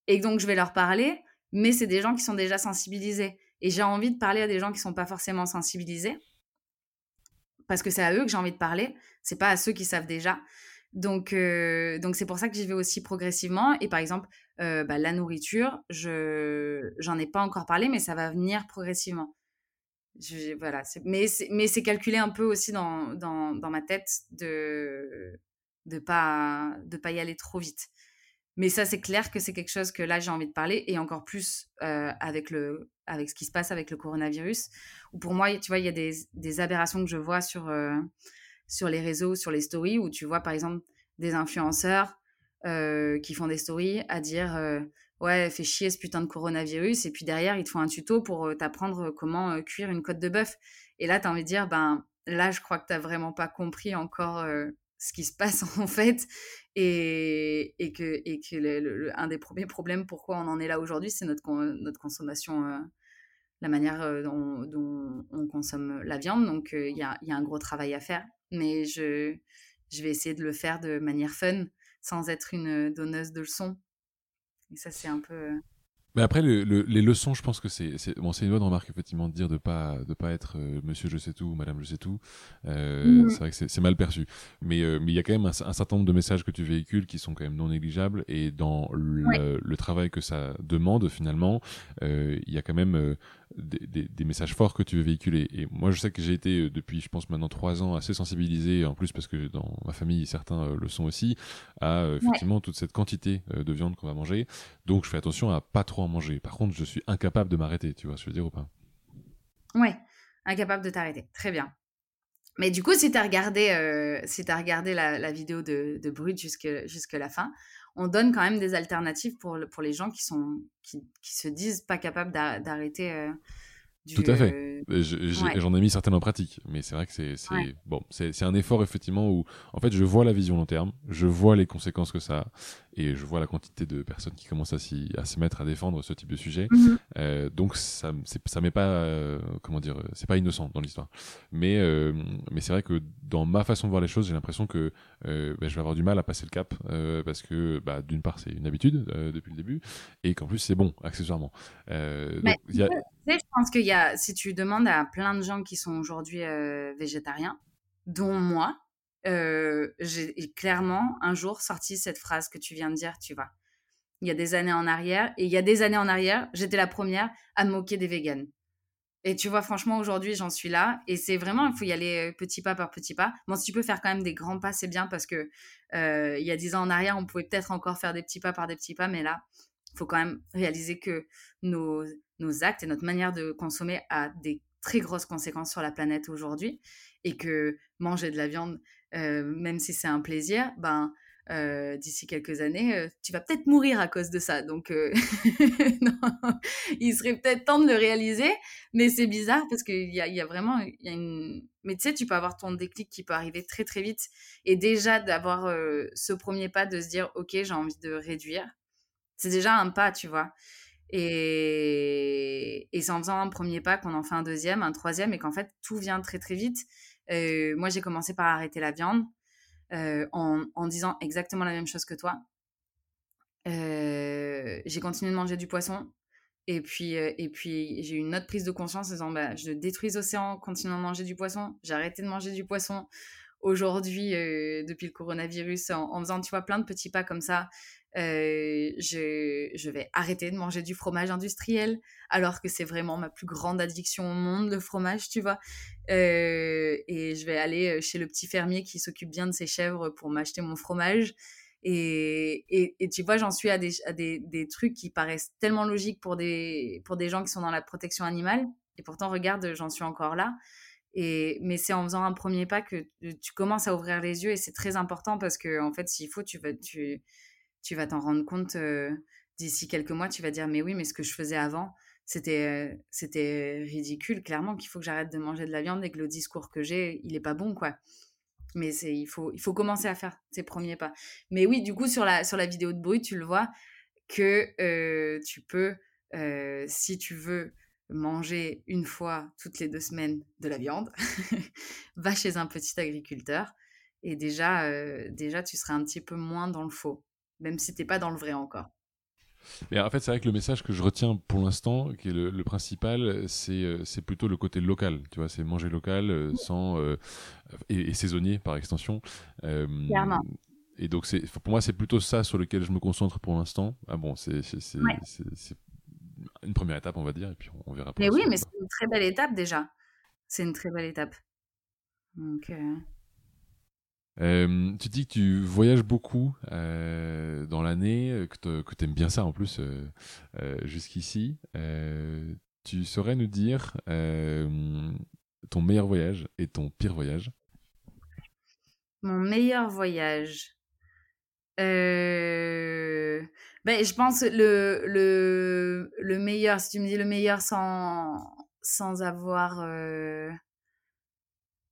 Et donc, je vais leur parler, mais c'est des gens qui sont déjà sensibilisés. Et j'ai envie de parler à des gens qui sont pas forcément sensibilisés. Parce que c'est à eux que j'ai envie de parler. C'est pas à ceux qui savent déjà. Donc, euh, donc c'est pour ça que j'y vais aussi progressivement. Et par exemple, euh, bah, la nourriture, je j'en ai pas encore parlé, mais ça va venir progressivement voilà, mais c'est calculé un peu aussi dans, dans, dans ma tête de de pas de pas y aller trop vite. Mais ça, c'est clair que c'est quelque chose que là, j'ai envie de parler, et encore plus euh, avec, le, avec ce qui se passe avec le coronavirus, où pour moi, tu vois, il y a des, des aberrations que je vois sur, euh, sur les réseaux, sur les stories, où tu vois, par exemple, des influenceurs euh, qui font des stories à dire ouais, fais chier ce putain de coronavirus. Et puis derrière, ils te font un tuto pour euh, t'apprendre euh, comment euh, cuire une côte de bœuf. Et là, tu as envie de dire, ben là, je crois que tu vraiment pas compris encore ce qui se passe [LAUGHS] en fait. Et, et que, et que un des premiers problèmes, pourquoi on en est là aujourd'hui, c'est notre, notre consommation, la manière dont, dont, on consomme la viande. Donc, il y, a, y, a, un gros travail à faire. Mais je, je vais essayer de le faire de manière fun, sans être une donneuse de leçons et ça, c'est un peu. Euh, mais après, le, les leçons, je pense que c'est bon, c'est une bonne remarque effectivement de dire de pas de pas être euh, Monsieur je sais tout ou Madame je sais tout. Euh, mmh. C'est vrai que c'est mal perçu, mais euh, mais il y a quand même un, certain nombre de messages que tu véhicules qui sont quand même non négligeables et dans le, le travail que ça demande finalement, il y a quand même des, des, messages forts que tu veux véhiculer. Et moi, je sais que j'ai été depuis, je pense maintenant trois ans, assez sensibilisé, en plus parce que dans ma famille certains le sont aussi, à effectivement toute cette quantité de viande qu'on va manger. Donc, je fais attention à pas trop en manger. Par contre, je suis incapable de m'arrêter, tu vois ce que je veux dire ou pas? Ouais, incapable de t'arrêter. Très bien. Mais du coup, si tu as regardé, euh, si as regardé la, vidéo de, de Brut jusque, jusque la fin, on donne quand même des alternatives pour, pour les gens qui, sont, qui, qui se disent pas capables d'arrêter euh, tout à fait. J'en ai mis certaines en pratique, mais c'est vrai que c'est bon, c'est un effort effectivement où en fait je vois la vision long terme, je vois les conséquences que ça a, et je vois la quantité de personnes qui commencent à, à se mettre à défendre ce type de sujet. Mhm. euh, donc ça ça m'est pas euh, comment dire, c'est pas innocent dans l'histoire. Mais euh, mais c'est vrai que dans ma façon de voir les choses, j'ai l'impression que euh, bah, je vais avoir du mal à passer le cap euh, parce que bah, d'une part c'est une habitude depuis le début et qu'en plus c'est bon accessoirement. donc, y a je pense qu'il y a, si tu demandes à plein de gens qui sont aujourd'hui euh, végétariens, dont moi, euh, j'ai clairement un jour sorti cette phrase que tu viens de dire, tu vois. il y a des années en arrière. Et il y a des années en arrière, j'étais la première à me moquer des véganes. Et tu vois, franchement, aujourd'hui, j'en suis là. Et c'est vraiment, il faut y aller petit pas par petit pas. Bon, si tu peux faire quand même des grands pas, c'est bien parce que il y a dix ans en arrière, on pouvait peut-être encore faire des petits pas par des petits pas. Mais là, il faut quand même réaliser que nos, nos actes et notre manière de consommer a des très grosses conséquences sur la planète aujourd'hui. Et que manger de la viande, même si c'est un plaisir, ben, euh, d'ici quelques années, euh, tu vas peut-être mourir à cause de ça. Donc, euh, [LAUGHS] il serait peut-être temps de le réaliser, mais c'est bizarre parce qu'il y a, y a, vraiment y a une... Mais tu sais, tu peux avoir ton déclic qui peut arriver très très vite. Et déjà d'avoir ce premier pas de se dire, ok, j'ai envie de réduire, c'est déjà un pas, tu vois. Et, et c'est en faisant un premier pas qu'on en fait un deuxième, un troisième, et qu'en fait, tout vient très très vite. Moi, j'ai commencé par arrêter la viande. Euh, en, disant exactement la même chose que toi. Euh, j'ai continué de manger du poisson. Et puis, euh, puis j'ai eu une autre prise de conscience en disant bah, je détruis l'océan en continuant de manger du poisson. J'ai arrêté de manger du poisson aujourd'hui, depuis le coronavirus, en, faisant, tu vois, plein de petits pas comme ça. Je, je, vais arrêter de manger du fromage industriel, alors que c'est vraiment ma plus grande addiction au monde, le fromage, tu vois. Euh, et je vais aller euh, chez le petit fermier qui s'occupe bien de ses chèvres pour m'acheter mon fromage. Et, tu vois, j'en suis à, des, trucs qui paraissent tellement logiques pour des, pour des gens qui sont dans la protection animale. Et pourtant, regarde, j'en suis encore là. Et, mais c'est en faisant un premier pas que tu commences à ouvrir les yeux et c'est très important parce que, en fait, s'il faut, tu vas, tu vas t'en rendre compte euh, d'ici quelques mois. Tu vas dire, mais oui, mais ce que je faisais avant, c'était c'était ridicule clairement qu'il faut que j'arrête de manger de la viande et que le discours que j'ai il est pas bon quoi mais il faut il faut commencer à faire ces premiers pas mais oui du coup sur la sur la vidéo de bruit tu le vois que tu peux si tu veux manger une fois toutes les deux semaines de la viande [LAUGHS] va chez un petit agriculteur et déjà déjà tu seras un petit peu moins dans le faux même si t'es pas dans le vrai encore et en fait, c'est vrai que le message que je retiens pour l'instant, qui est le, principal, c'est euh, c'est plutôt le côté local. Tu vois, c'est manger local, euh, sans euh, et, saisonnier par extension. Clairement. Et donc, pour moi, c'est plutôt ça sur lequel je me concentre pour l'instant. Ah bon, c'est une première étape, on va dire, et puis on, verra. Mais oui, mais c'est une très belle étape déjà. C'est une très belle étape. Donc. Euh, tu dis que tu voyages beaucoup euh, dans l'année, euh, que tu aimes bien ça en plus jusqu'ici. tu saurais nous dire ton meilleur voyage et ton pire voyage? Mon meilleur voyage. Ben, je pense le, le, le meilleur, si tu me dis le meilleur sans, sans avoir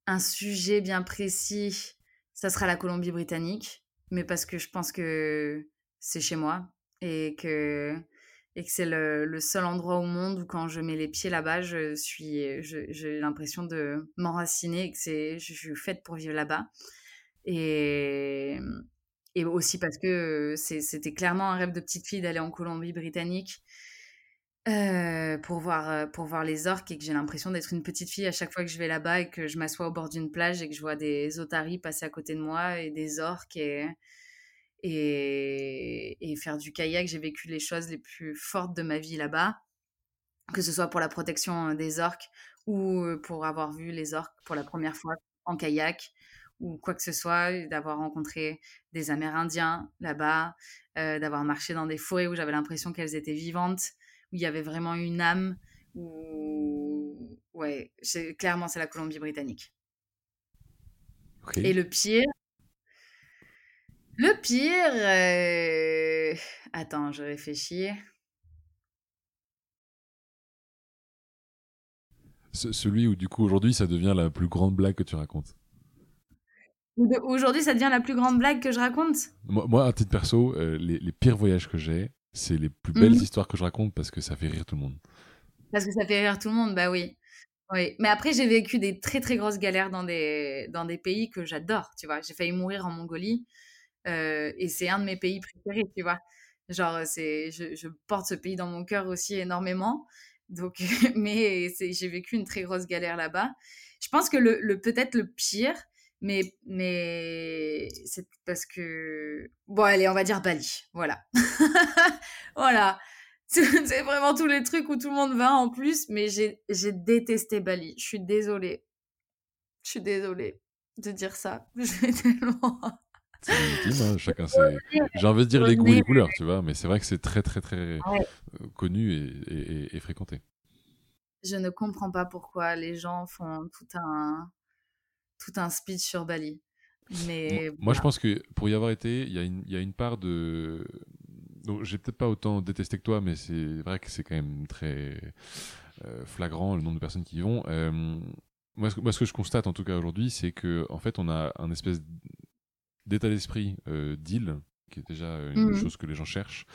un sujet bien précis, ça sera la Colombie-Britannique, mais parce que je pense que c'est chez moi et que, et que c'est le, seul endroit au monde où quand je mets les pieds là-bas, je suis, j'ai l'impression de m'enraciner et que c'est, je suis faite pour vivre là-bas. Et, et aussi parce que c'était clairement un rêve de petite fille d'aller en Colombie-Britannique euh, pour, voir, euh, pour voir les orques et que j'ai l'impression d'être une petite fille à chaque fois que je vais là-bas et que je m'assois au bord d'une plage et que je vois des otaries passer à côté de moi et des orques et, et, faire du kayak. J'ai vécu les choses les plus fortes de ma vie là-bas, que ce soit pour la protection des orques ou euh, pour avoir vu les orques pour la première fois en kayak ou quoi que ce soit, d'avoir rencontré des Amérindiens là-bas, d'avoir marché dans des forêts où j'avais l'impression qu'elles étaient vivantes où il y avait vraiment une âme. Où... Ouais, clairement, c'est la Colombie-Britannique. Et le pire. Le pire. Euh, attends, je réfléchis. celui où, du coup, aujourd'hui, ça devient la plus grande blague que tu racontes. Aujourd'hui, ça devient la plus grande blague que je raconte? Moi, à titre perso, euh, les, les, pires voyages que j'ai, c'est les plus belles mmh histoires que je raconte parce que ça fait rire tout le monde. Parce que ça fait rire tout le monde, bah oui. Oui, mais après j'ai vécu des très très grosses galères dans des dans des pays que j'adore, tu vois. J'ai failli mourir en Mongolie euh, et c'est un de mes pays préférés, tu vois. Genre c'est je, je, porte ce pays dans mon cœur aussi énormément. Donc [LAUGHS] mais j'ai vécu une très grosse galère là-bas. Je pense que le, le peut-être le pire Mais, mais c'est parce que. Bon, allez, on va dire Bali. Voilà. [LAUGHS] voilà. [LAUGHS] C'est vraiment tous les trucs où tout le monde va en plus, mais j'ai détesté Bali. Je suis désolée. Je suis désolée de dire ça. [LAUGHS] Je vais tellement. C'est hein, chacun c'est. J'ai envie de dire les goûts et les couleurs, tu vois, mais c'est vrai que c'est très, très, très euh, connu et, et, fréquenté. Je ne comprends pas pourquoi les gens font tout un, tout un speech sur Bali. Mais moi, je pense que pour y avoir été, il y, a une, y a une part de. Donc, j'ai peut-être pas autant détesté que toi, mais c'est vrai que c'est quand même très euh, flagrant le nombre de personnes qui y vont. Euh, moi, ce, moi, ce que je constate en tout cas aujourd'hui, c'est que en fait, on a un espèce d'état d'esprit euh, d'île, qui est déjà une mmh chose que les gens cherchent,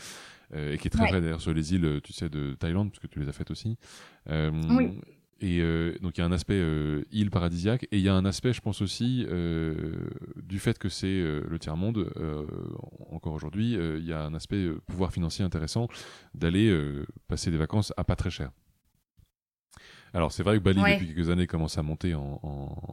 euh, et qui est très vrai d'ailleurs sur les îles, tu sais, de Thaïlande, parce que tu les as faites aussi. Euh, oui. Et donc il y a un aspect île paradisiaque, et il y a un aspect, je pense aussi, du fait que c'est le tiers-monde, encore aujourd'hui, il y a un aspect pouvoir financier intéressant d'aller passer des vacances à pas très cher. Alors c'est vrai que Bali depuis quelques années commence à monter en,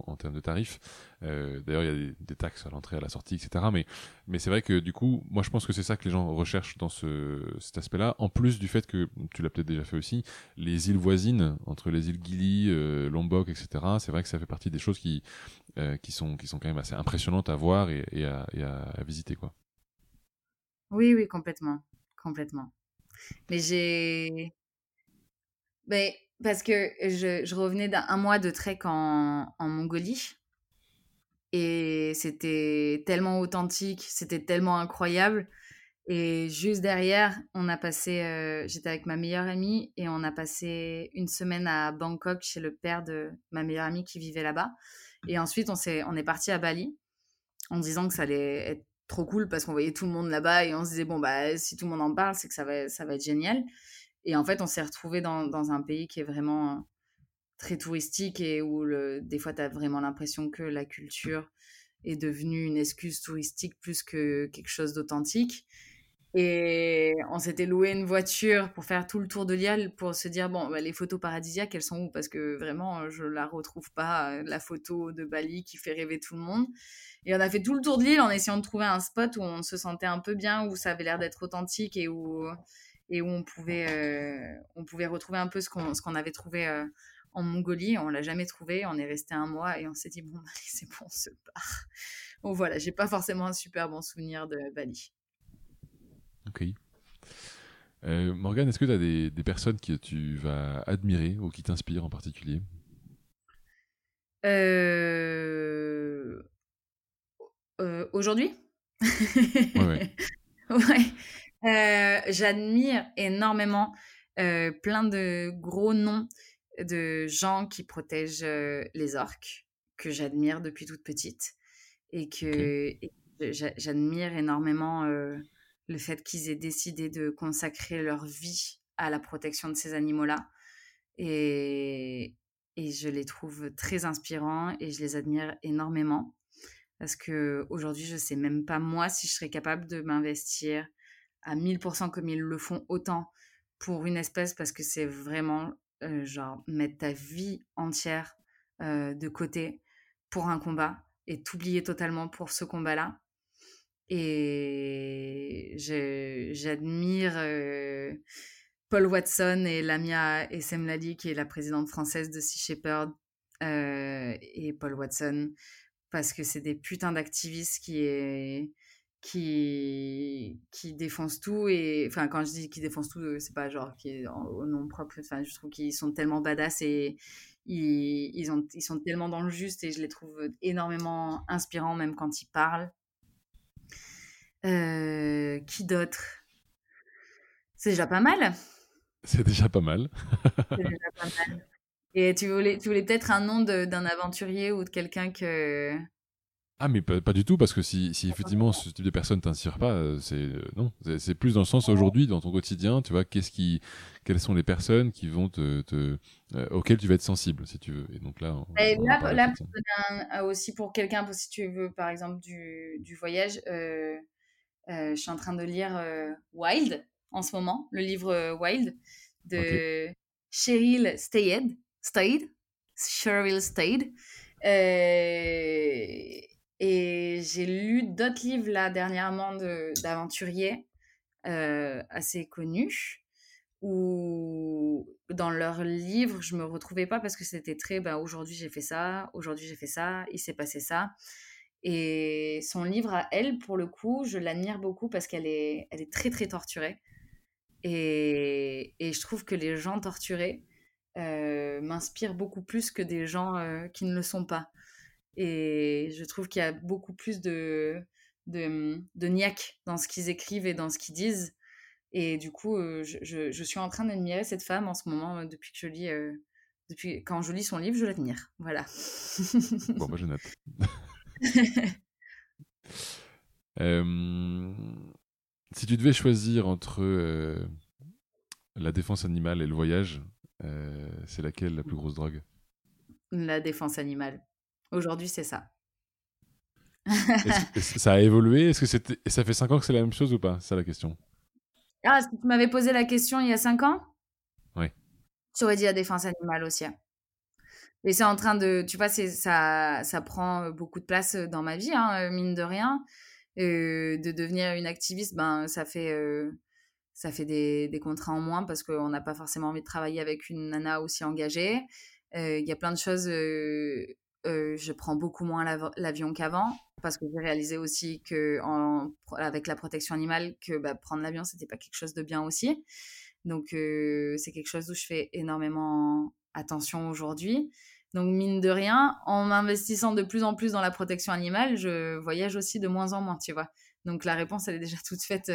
en, termes de tarifs. Euh, D'ailleurs il y a des, taxes à l'entrée, à la sortie, etc. Mais, mais c'est vrai que du coup, moi je pense que c'est ça que les gens recherchent dans ce, cet aspect-là. En plus du fait que, tu l'as peut-être déjà fait aussi, les îles voisines, entre les îles Gili, euh, Lombok, etc. C'est vrai que ça fait partie des choses qui, euh, qui, sont, qui sont quand même assez impressionnantes à voir et, et, à, et à, visiter. quoi. Oui, oui, complètement. Complètement. Mais j'ai... Mais parce que je, revenais d'un mois de trek en, Mongolie. Et c'était tellement authentique, c'était tellement incroyable. Et juste derrière, on a passé, euh, j'étais avec ma meilleure amie et on a passé une semaine à Bangkok chez le père de ma meilleure amie qui vivait là-bas. Et ensuite, on, est, on est parti à Bali en disant que ça allait être trop cool parce qu'on voyait tout le monde là-bas et on se disait, bon, bah, si tout le monde en parle, c'est que ça va, ça va être génial. Et en fait, on s'est retrouvé dans, dans, un pays qui est vraiment euh, très touristique et où le, des fois, tu as vraiment l'impression que la culture est devenue une excuse touristique plus que quelque chose d'authentique. Et on s'était loué une voiture pour faire tout le tour de l'île pour se dire bon, bah, les photos paradisiaques, elles sont où? Parce que vraiment, je la retrouve pas, euh, la photo de Bali qui fait rêver tout le monde. Et on a fait tout le tour de l'île en essayant de trouver un spot où on se sentait un peu bien, où ça avait l'air d'être authentique et où et où on pouvait, euh, on pouvait retrouver un peu ce qu'on qu'on avait trouvé euh, en Mongolie. On l'a jamais trouvé. On est resté un mois et on s'est dit bon, bah, [LAUGHS] c'est bon, on se part. Bon voilà, j'ai pas forcément un super bon souvenir de Bali. Ok. Euh, Morgane, est-ce que tu as des, des, personnes que tu vas admirer ou qui t'inspirent en particulier? Aujourd'hui? Ouais. ouais. [LAUGHS] Euh, j'admire énormément euh, plein de gros noms de gens qui protègent euh, les orques, que j'admire depuis toute petite. Et que j'admire énormément le fait qu'ils aient décidé de consacrer leur vie à la protection de ces animaux-là. Et, et je les trouve très inspirants et je les admire énormément. Parce que aujourd'hui, je sais même pas moi si je serais capable de m'investir à 1000% comme ils le font autant pour une espèce parce que c'est vraiment euh, genre mettre ta vie entière euh, de côté pour un combat et t'oublier totalement pour ce combat-là. Et j'admire euh, Paul Watson et Lamia Essemlali, qui est la présidente française de Sea Shepherd, et Paul Watson, parce que c'est des putains d'activistes qui est qui qui défoncent tout et enfin quand je dis qu'ils défoncent tout euh, c'est pas genre qui est au nom propre enfin je trouve qu'ils sont tellement badass et ils, ils, ont, ils sont tellement dans le juste et je les trouve énormément inspirants même quand ils parlent. Euh, qui d'autre? C'est déjà pas mal. C'est déjà pas mal. C'est déjà pas mal. Et tu voulais tu voulais peut-être un nom d'un aventurier ou de quelqu'un que ah, mais pas, du tout, parce que si, si effectivement ce type de personne t'inspire pas, euh, c'est euh, non, c'est plus dans le sens aujourd'hui, dans ton quotidien, tu vois, qu'est-ce qui, quelles sont les personnes qui vont te, te euh, auxquelles tu vas être sensible, si tu veux. Et donc là, là, là aussi pour quelqu'un, si tu veux, par exemple du, du voyage, je suis en train de lire Wild en ce moment, le livre Wild de Cheryl Stayed, Stayed, Cheryl Stayed. Et j'ai lu d'autres livres là dernièrement d'aventuriers assez connus où dans leurs livres, je me retrouvais pas parce que c'était très, bah, aujourd'hui j'ai fait ça, aujourd'hui j'ai fait ça, il s'est passé ça. Et son livre à elle, pour le coup, je l'admire beaucoup parce qu'elle est, elle est très très torturée. Et, et, je trouve que les gens torturés euh, m'inspirent beaucoup plus que des gens euh, qui ne le sont pas. Et je trouve qu'il y a beaucoup plus de, de, de niaque dans ce qu'ils écrivent et dans ce qu'ils disent et du coup, je, je, suis en train d'admirer cette femme en ce moment, depuis que je lis, euh, depuis quand je lis son livre, je l'admire. Voilà. bon, moi je note. [LAUGHS] si tu devais choisir entre la défense animale et le voyage, c'est laquelle la plus grosse drogue? La défense animale. Aujourd'hui, c'est ça. [LAUGHS] ça a évolué? Est-ce que ça fait 5 ans que c'est la même chose ou pas? C'est la question. Ah, si tu m'avais posé la question il y a 5 ans? Oui. Tu aurais dit la défense animale aussi. Hein. Et c'est en train de. Tu vois, ça, ça prend beaucoup de place dans ma vie, hein, mine de rien. de devenir une activiste, ben, ça fait, ça fait des, des, contrats en moins parce qu'on n'a pas forcément envie de travailler avec une nana aussi engagée. Il y a plein de choses je prends beaucoup moins l'avion qu'avant parce que j'ai réalisé aussi que avec la protection animale que bah, prendre l'avion c'était pas quelque chose de bien aussi. Donc c'est quelque chose où je fais énormément attention aujourd'hui. Donc mine de rien en m'investissant de plus en plus dans la protection animale je voyage aussi de moins en moins tu vois. Donc la réponse elle est déjà [LAUGHS] toute faite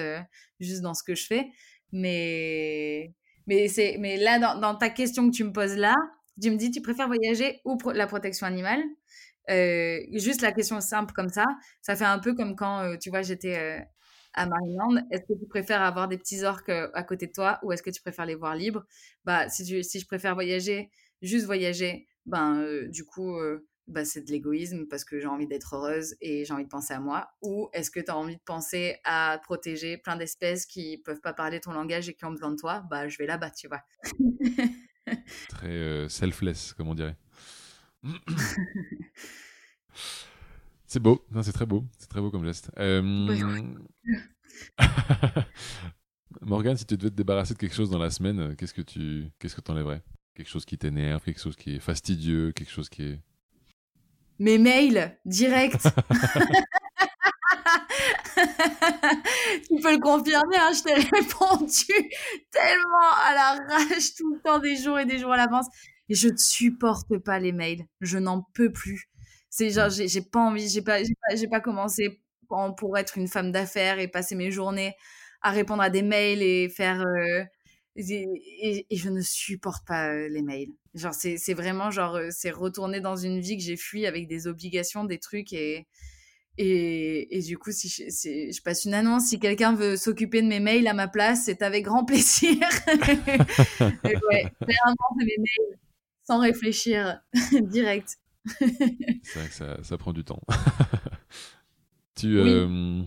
juste dans ce que je fais. Mais mais c'est mais là dans ta question que tu me poses là tu me dis, tu préfères voyager ou la protection animale? Euh, Juste la question simple comme ça, ça fait un peu comme quand, euh, tu vois, j'étais euh, à Marineland. Est-ce que tu préfères avoir des petits orques à côté de toi ou est-ce que tu préfères les voir libres? Bah, si, si je préfère voyager, juste voyager, ben, du coup, bah, c'est de l'égoïsme parce que j'ai envie d'être heureuse et j'ai envie de penser à moi Ou est-ce que tu as envie de penser à protéger plein d'espèces qui peuvent pas parler ton langage et qui ont besoin de toi? Bah, je vais là-bas, tu vois. [LAUGHS] Très euh, selfless, comme on dirait. [COUGHS] c'est beau, c'est très beau, c'est très beau comme geste. Euh... [LAUGHS] Morgane, si tu devais te débarrasser de quelque chose dans la semaine, euh, qu'est-ce que tu qu'est-ce que enlèverais Quelque chose qui t'énerve, quelque chose qui est fastidieux, quelque chose qui est... Mes mails, direct [LAUGHS] [LAUGHS] tu peux le confirmer, hein, je t'ai [LAUGHS] répondu tellement à la rage tout le temps, des jours et des jours à l'avance. Et je ne supporte pas les mails. Je n'en peux plus. C'est genre, j'ai pas envie, j'ai pas, j'ai pas, commencé pour être une femme d'affaires et passer mes journées à répondre à des mails et faire. Euh, et, et, je ne supporte pas euh, les mails. Genre, c'est vraiment genre, euh, c'est retourner dans une vie que j'ai fui avec des obligations, des trucs et et, et, du coup, si je, si je, passe une annonce, si quelqu'un veut s'occuper de mes mails à ma place, c'est avec grand plaisir. [LAUGHS] et ouais, mes mails sans réfléchir, [LAUGHS] direct. c'est vrai que ça, ça, prend du temps. [LAUGHS] tu, euh,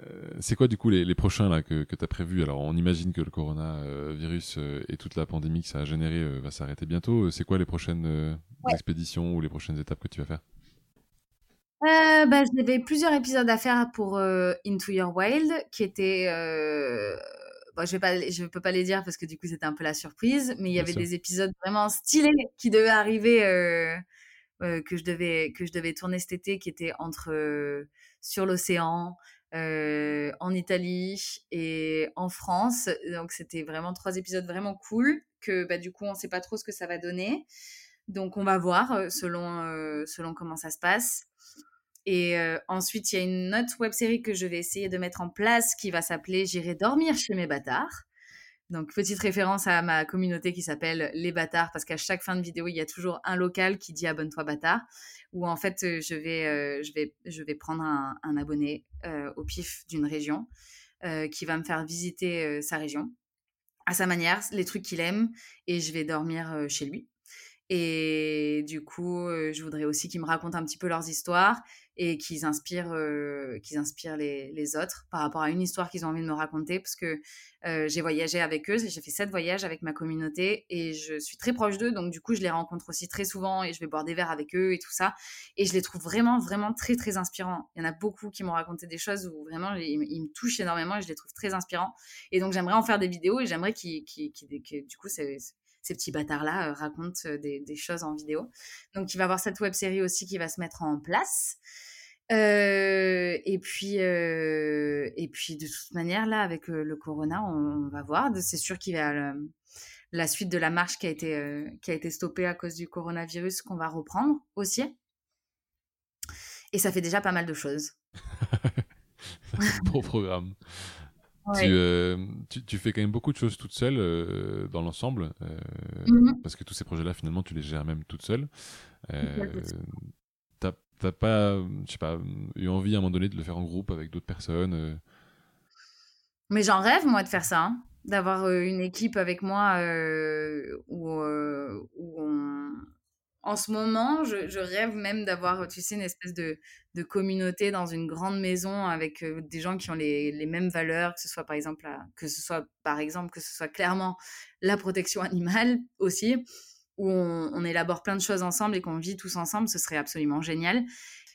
euh, c'est quoi du coup les, les prochains là, que, que tu as prévus Alors on imagine que le coronavirus euh, et toute la pandémie que ça a généré va s'arrêter bientôt. C'est quoi les prochaines expéditions ou les prochaines étapes que tu vas faire? Euh, bah, j'avais plusieurs épisodes à faire pour euh, Into Your Wild, qui était. Euh... Bon, je vais pas, je peux pas les dire parce que du coup c'était un peu la surprise, mais il y avait des épisodes vraiment stylés qui devaient arriver, euh, euh, que je devais que je devais tourner cet été, qui étaient entre euh, sur l'océan, en Italie et en France. Donc c'était vraiment trois épisodes vraiment cool que bah, du coup on sait pas trop ce que ça va donner. Donc on va voir selon selon comment ça se passe. Et euh, ensuite, il y a une autre web série que je vais essayer de mettre en place qui va s'appeler J'irai dormir chez mes bâtards. Donc, petite référence à ma communauté qui s'appelle Les Bâtards, parce qu'à chaque fin de vidéo, il y a toujours un local qui dit Abonne-toi bâtard, où en fait, euh, je vais, euh, je vais, je vais prendre un, un abonné au pif d'une région qui va me faire visiter sa région à sa manière, les trucs qu'il aime, et je vais dormir chez lui. Et du coup, je voudrais aussi qu'ils me racontent un petit peu leurs histoires et qu'ils inspirent, qu'ils inspirent les, les, autres par rapport à une histoire qu'ils ont envie de me raconter. Parce que j'ai voyagé avec eux, j'ai fait sept voyages avec ma communauté et je suis très proche d'eux. Donc, du coup, je les rencontre aussi très souvent et je vais boire des verres avec eux et tout ça. Et je les trouve vraiment, vraiment très, très inspirants. Il y en a beaucoup qui m'ont raconté des choses où vraiment ils, me touchent énormément et je les trouve très inspirants. Et donc, j'aimerais en faire des vidéos et j'aimerais qu'ils, du coup, c'est ces petits bâtards-là euh, racontent euh, des, choses en vidéo. Donc, il va y avoir cette web série aussi qui va se mettre en place. Euh, et puis, et puis de toute manière, là, avec le corona, on, va voir. C'est sûr qu'il y a la suite de la marche qui a été, qui a été stoppée à cause du coronavirus qu'on va reprendre aussi. Et ça fait déjà pas mal de choses. [LAUGHS] Beau programme. Euh, tu, tu, fais quand même beaucoup de choses toute seule euh, dans l'ensemble, euh, mmh parce que tous ces projets-là, finalement, tu les gères même toute seule. T'as pas, je sais pas, eu envie à un moment donné de le faire en groupe avec d'autres personnes Mais j'en rêve, moi, de faire ça. Hein. D'avoir une équipe avec moi où, où on, en ce moment, je, rêve même d'avoir, tu sais, une espèce de, communauté dans une grande maison avec euh, des gens qui ont les, mêmes valeurs, que ce soit par exemple, que ce soit par exemple, que ce soit clairement la protection animale aussi, où on, élabore plein de choses ensemble et qu'on vit tous ensemble, ce serait absolument génial.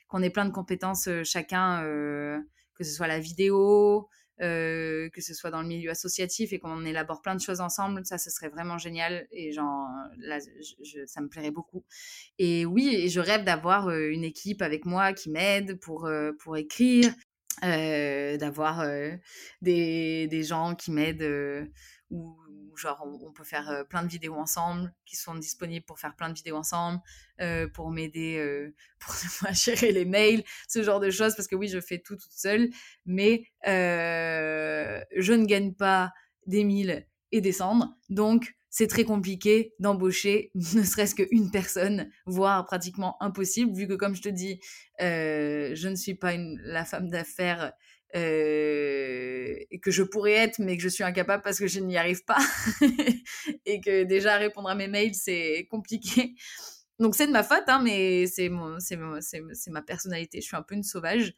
Qu'on ait plein de compétences euh, chacun, euh, que ce soit la vidéo, euh, que ce soit dans le milieu associatif et qu'on élabore plein de choses ensemble, ça, ce serait vraiment génial. Et genre, là, ça me plairait beaucoup. Et oui, et je rêve d'avoir euh, une équipe avec moi qui m'aide pour, euh, pour écrire, d'avoir des, des, gens qui m'aident ou genre on, peut faire plein de vidéos ensemble, qui sont disponibles pour faire plein de vidéos ensemble, pour m'aider [LAUGHS] pour gérer les mails, ce genre de choses, parce que oui, je fais tout toute seule, mais je ne gagne pas des mille et des cendres, donc c'est très compliqué d'embaucher [LAUGHS] ne serait-ce qu'une personne, voire pratiquement impossible, vu que comme je te dis, je ne suis pas la femme d'affaires euh, que je pourrais être, mais que je suis incapable parce que je n'y arrive pas, [LAUGHS] et que déjà répondre à mes mails, c'est compliqué. Donc c'est de ma faute, hein, mais c'est c'est ma personnalité. Je suis un peu une sauvage.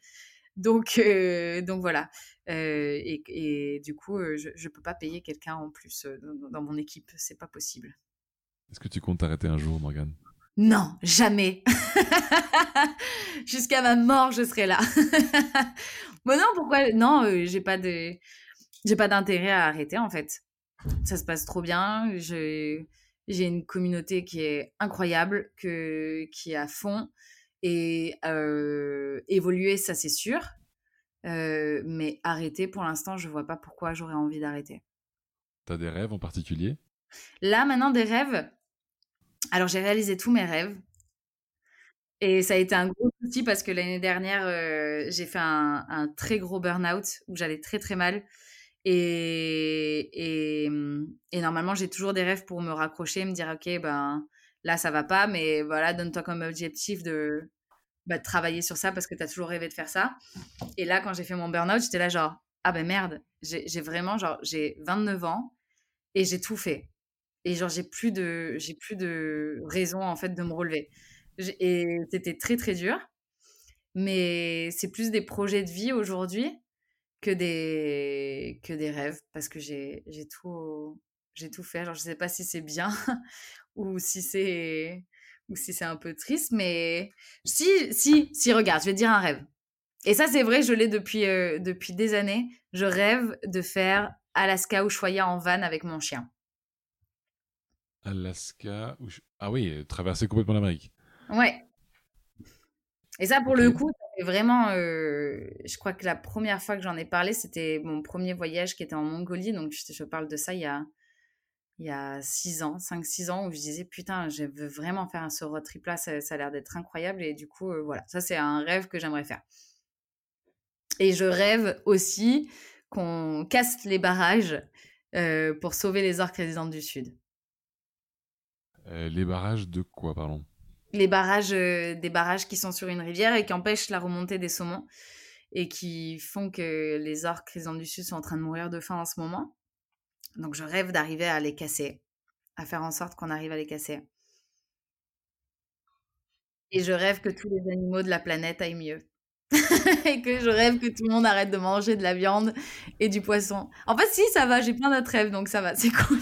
Donc, euh, donc voilà. Euh, et, et, du coup, je ne peux pas payer quelqu'un en plus dans, dans, mon équipe. C'est pas possible. Est-ce que tu comptes t'arrêter un jour, Morgane? Non, jamais. [LAUGHS] Jusqu'à ma mort, je serai là. [LAUGHS] Bon, non, pourquoi Non, euh, j'ai pas de, j'ai pas d'intérêt à arrêter en fait. Ça se passe trop bien. j'ai une communauté qui est incroyable, que, qui est à fond et euh, évoluer, ça c'est sûr. Euh, mais arrêter, pour l'instant, je vois pas pourquoi j'aurais envie d'arrêter. T'as des rêves en particulier? Là, maintenant, des rêves. Alors, j'ai réalisé tous mes rêves. Et ça a été un gros souci parce que l'année dernière, euh, j'ai fait un, très gros burn-out où j'allais très très mal. Et, et, normalement, j'ai toujours des rêves pour me raccrocher, me dire, OK, ben là, ça va pas, mais voilà, donne-toi comme objectif de, bah, travailler sur ça parce que tu as toujours rêvé de faire ça. Et là, quand j'ai fait mon burn-out, j'étais là genre, ah ben merde, j'ai vraiment, genre, j'ai 29 ans et j'ai tout fait. Et genre, j'ai plus de, j'ai plus de raison, en fait, de me relever. Et c'était très, très dur. Mais c'est plus des projets de vie aujourd'hui que des, que des rêves parce que j'ai tout, j'ai tout fait. Alors, je sais pas si c'est bien [LAUGHS] ou si c'est ou si c'est un peu triste, mais si, si, si, regarde, je vais te dire un rêve. Et ça, c'est vrai, je l'ai depuis, euh, depuis des années. Je rêve de faire Alaska ou Ushuaia en van avec mon chien. Alaska, ah oui, traverser complètement l'Amérique. Ouais. Et ça, pour le coup, c'est vraiment. Euh, je crois que la première fois que j'en ai parlé, c'était mon premier voyage qui était en Mongolie. Donc, je, je parle de ça il y a, il y a 6 ans, 5-6 ans, où je disais, putain, je veux vraiment faire un ce road trip là, ça, a l'air d'être incroyable. Et du coup, euh, voilà, ça, c'est un rêve que j'aimerais faire. Et je rêve aussi qu'on casse les barrages euh, pour sauver les orques résidentes du Sud. Les barrages de quoi, pardon? Les barrages, euh, des barrages qui sont sur une rivière et qui empêchent la remontée des saumons et qui font que les orques résidents du Sud sont en train de mourir de faim en ce moment. Donc je rêve d'arriver à les casser, à faire en sorte qu'on arrive à les casser. Et je rêve que tous les animaux de la planète aillent mieux. [LAUGHS] et que je rêve que tout le monde arrête de manger de la viande et du poisson. En fait, si, ça va, j'ai plein d'autres rêves, donc ça va, c'est cool.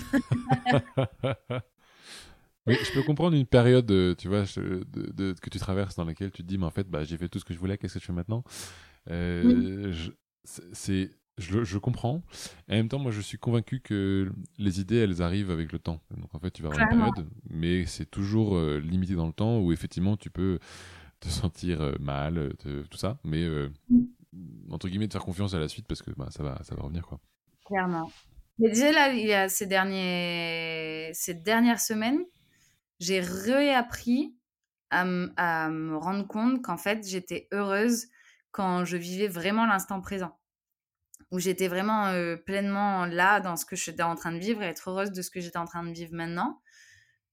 [LAUGHS] oui, je peux comprendre une période, tu vois, de, que tu traverses dans laquelle tu te dis, mais en fait, bah, j'ai fait tout ce que je voulais, qu'est-ce que je fais maintenant? Euh, C'est je, je, comprends. En même temps, moi, je suis convaincu que les idées, elles arrivent avec le temps. Donc, en fait, tu vas avoir une période, mais c'est toujours euh, limité dans le temps où, effectivement, tu peux te sentir euh, mal, tout ça, mais mm. entre guillemets, de faire confiance à la suite parce que bah, ça, va, ça va revenir, quoi. Clairement. Mais déjà, là, il y a ces, derniers... ces dernières semaines, j'ai réappris à, me rendre compte qu'en fait, j'étais heureuse quand je vivais vraiment l'instant présent où j'étais vraiment pleinement là dans ce que j'étais en train de vivre et être heureuse de ce que j'étais en train de vivre maintenant.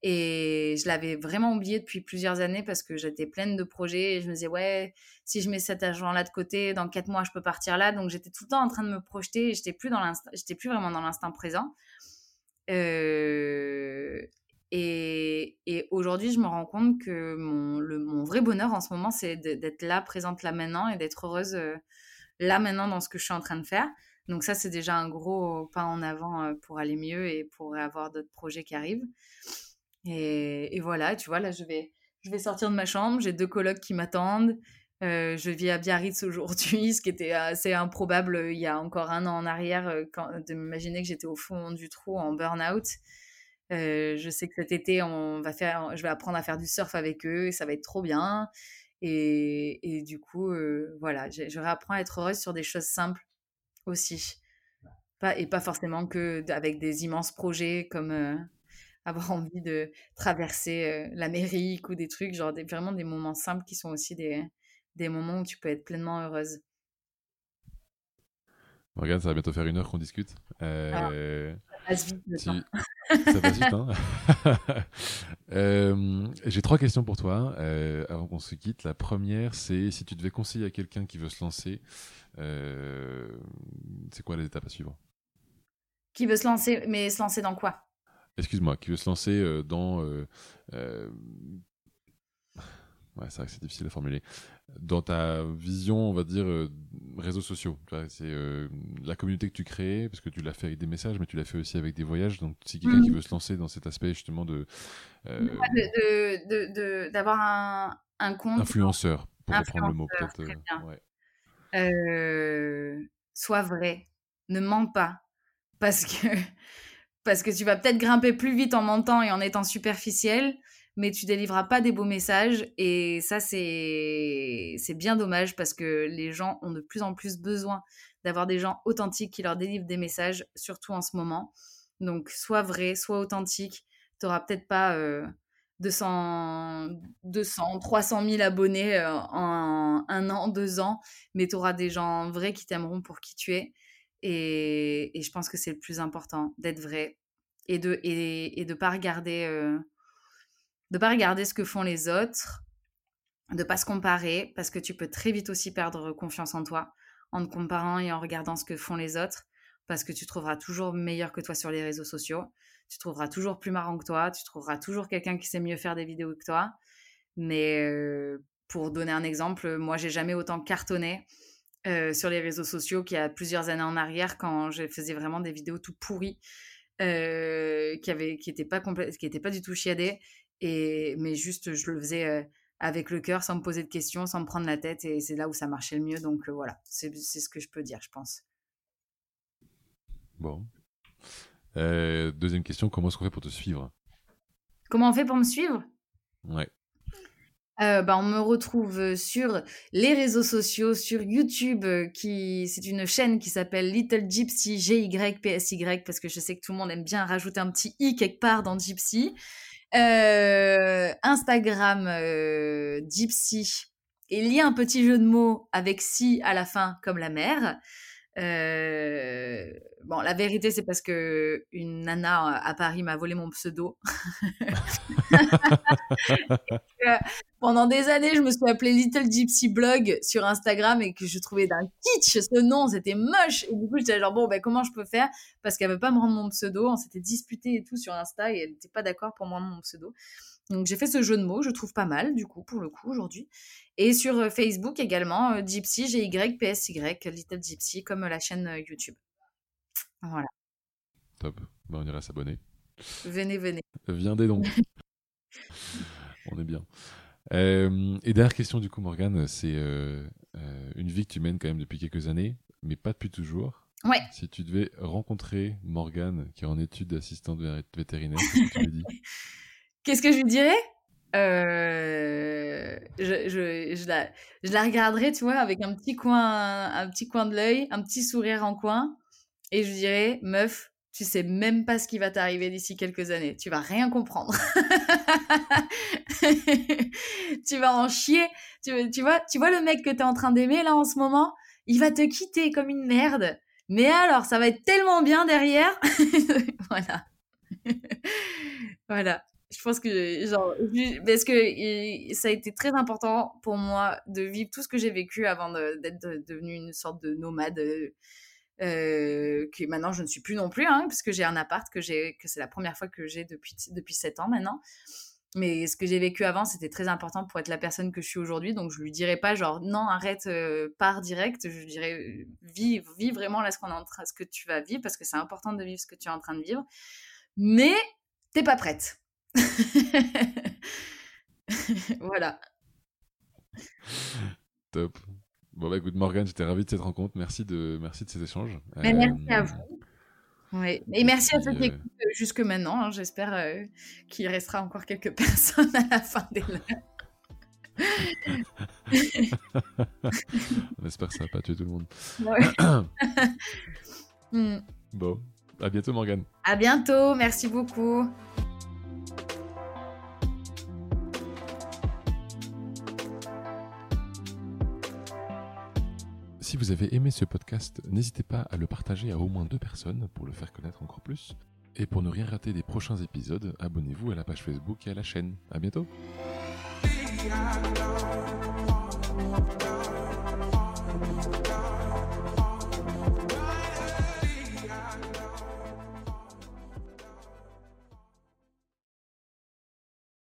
Et je l'avais vraiment oublié depuis plusieurs années parce que j'étais pleine de projets et je me disais, ouais, si je mets cet argent-là de côté, dans quatre mois, je peux partir là. Donc j'étais tout le temps en train de me projeter et j'étais plus, dans j'étais plus vraiment dans l'instant présent. Et, aujourd'hui, je me rends compte que mon, vrai bonheur en ce moment, c'est d'être là, présente là maintenant et d'être heureuse là maintenant dans ce que je suis en train de faire. Donc ça, c'est déjà un gros pas en avant euh, pour aller mieux et pour avoir d'autres projets qui arrivent. Et, voilà, tu vois, là, je vais, sortir de ma chambre. J'ai deux colocs qui m'attendent. Euh, je vis à Biarritz [LAUGHS] aujourd'hui, ce qui était assez improbable euh, il y a encore un an en arrière, de m'imaginer que j'étais au fond du trou en burn-out. Je sais que cet été, on va faire, je vais apprendre à faire du surf avec eux et ça va être trop bien. Et, du coup, voilà, je, réapprends à être heureuse sur des choses simples aussi. Pas, et pas forcément que avec des immenses projets comme [LAUGHS] avoir envie de traverser l'Amérique ou des trucs, genre des, vraiment des moments simples qui sont aussi des, des moments où tu peux être pleinement heureuse. Regarde, ça va bientôt faire une heure qu'on discute. Ah, ça passe vite, [LAUGHS] ça passe vite, hein [LAUGHS] euh, J'ai trois questions pour toi euh, avant qu'on se quitte. La première, c'est si tu devais conseiller à quelqu'un qui veut se lancer, euh, c'est quoi les étapes à suivre? Qui veut se lancer, mais se lancer dans quoi? Excuse-moi, qui veut se lancer dans Ouais, c'est vrai que c'est difficile à formuler. Dans ta vision, on va dire, euh, réseaux sociaux, c'est euh, la communauté que tu crées, parce que tu l'as fait avec des messages, mais tu l'as fait aussi avec des voyages. Donc, si quelqu'un qui mmh. veut se lancer dans cet aspect justement de. Euh, d'avoir un, un, compte. Influenceur, pour reprendre le mot, peut-être. Ouais. sois vrai. Ne mens pas. Parce que, [LAUGHS] parce que tu vas peut-être grimper plus vite en mentant et en étant superficiel mais tu délivreras pas des beaux messages. Et ça, c'est bien dommage parce que les gens ont de plus en plus besoin d'avoir des gens authentiques qui leur délivrent des messages, surtout en ce moment. Donc, soit vrai, soit authentique. Tu peut-être pas 200, 200, 300 000 abonnés euh, en un an, deux ans, mais tu auras des gens vrais qui t'aimeront pour qui tu es. Et, et je pense que c'est le plus important, d'être vrai et de ne et de pas regarder euh, de pas regarder ce que font les autres, de pas se comparer, parce que tu peux très vite aussi perdre confiance en toi en te comparant et en regardant ce que font les autres, parce que tu trouveras toujours meilleur que toi sur les réseaux sociaux, tu trouveras toujours plus marrant que toi, tu trouveras toujours quelqu'un qui sait mieux faire des vidéos que toi. Mais pour donner un exemple, moi j'ai jamais autant cartonné sur les réseaux sociaux qu'il y a plusieurs années en arrière quand je faisais vraiment des vidéos tout pourries. Qui n'étaient qui pas, qui pas du tout chiadées et, mais juste, je le faisais avec le cœur, sans me poser de questions, sans me prendre la tête. Et c'est là où ça marchait le mieux. Donc voilà, c'est ce que je peux dire, je pense. Bon. Euh, deuxième question, comment est-ce qu'on fait pour te suivre? Comment on fait pour me suivre? Ouais. Euh, bah, on me retrouve sur les réseaux sociaux, sur YouTube, qui c'est une chaîne qui s'appelle Little Gypsy, G-Y-P-S-Y, parce que je sais que tout le monde aime bien rajouter un petit i quelque part dans Gypsy. Euh, Instagram, euh, Gypsy. Il y a un petit jeu de mots avec si à la fin, comme la mère. Euh, bon, la vérité, c'est parce que une nana à Paris m'a volé mon pseudo. [LAUGHS] pendant des années, je me suis appelée Little Gypsy Blog sur Instagram et que je trouvais d'un kitsch ce nom, c'était moche. Et du coup, j'étais genre, bon, ben, comment je peux faire? Parce qu'elle veut pas me rendre mon pseudo. On s'était disputé et tout sur Insta et elle n'était pas d'accord pour me rendre mon pseudo. Donc j'ai fait ce jeu de mots, je trouve pas mal du coup pour le coup aujourd'hui. Et sur euh, Facebook également, euh, Gypsy, G-Y-P-S-Y, Little Gypsy, comme la chaîne euh, YouTube. Voilà. Top, bah, on ira s'abonner. Venez, venez. Viendez donc. [LAUGHS] on est bien. et dernière question du coup, Morgane, c'est une vie que tu mènes quand même depuis quelques années, mais pas depuis toujours. Ouais. Si tu devais rencontrer Morgane, qui est en études d'assistante vétérinaire, qu'est-ce que tu lui dis? [LAUGHS] Qu'est-ce que je lui dirais? Euh, je, je, je, la, je la regarderais, tu vois, avec un petit coin, un petit coin de l'œil, un petit sourire en coin, et je dirais, meuf, tu sais même pas ce qui va t'arriver d'ici quelques années. Tu vas rien comprendre. [LAUGHS] tu vas en chier. Tu, tu, vois, tu vois le mec que tu es en train d'aimer là en ce moment? Il va te quitter comme une merde. Mais alors, ça va être tellement bien derrière. [LAUGHS] voilà. [LAUGHS] voilà je pense que genre parce que ça a été très important pour moi de vivre tout ce que j'ai vécu avant d'être devenue une sorte de nomade euh, euh, que maintenant je ne suis plus non plus hein, puisque j'ai un appart que j'ai que c'est la première fois que j'ai depuis depuis 7 ans maintenant. Mais ce que j'ai vécu avant c'était très important pour être la personne que je suis aujourd'hui. Donc je lui dirais pas genre non arrête euh, pars direct je lui dirais vis vis vraiment là ce qu'on est en train ce que tu vas vivre parce que c'est important de vivre ce que tu es en train de vivre. Mais t'es pas prête [LAUGHS] voilà. Top. Bon bah écoute Morgane, j'étais ravi de cette rencontre. Merci de merci de ces échanges. Mais merci à euh, vous. Ouais. Et merci à ceux qui écoutent jusque maintenant. Hein. J'espère euh, qu'il restera encore quelques [LAUGHS] personnes à la fin des lives. [LAUGHS] On espère que ça va pas tuer tout le monde. [COUGHS] [COUGHS] Hmm. Bon, à bientôt Morgane. À bientôt, merci beaucoup. Si vous avez aimé ce podcast, n'hésitez pas à le partager à au moins deux personnes pour le faire connaître encore plus. Et pour ne rien rater des prochains épisodes, abonnez-vous à la page Facebook et à la chaîne. À bientôt!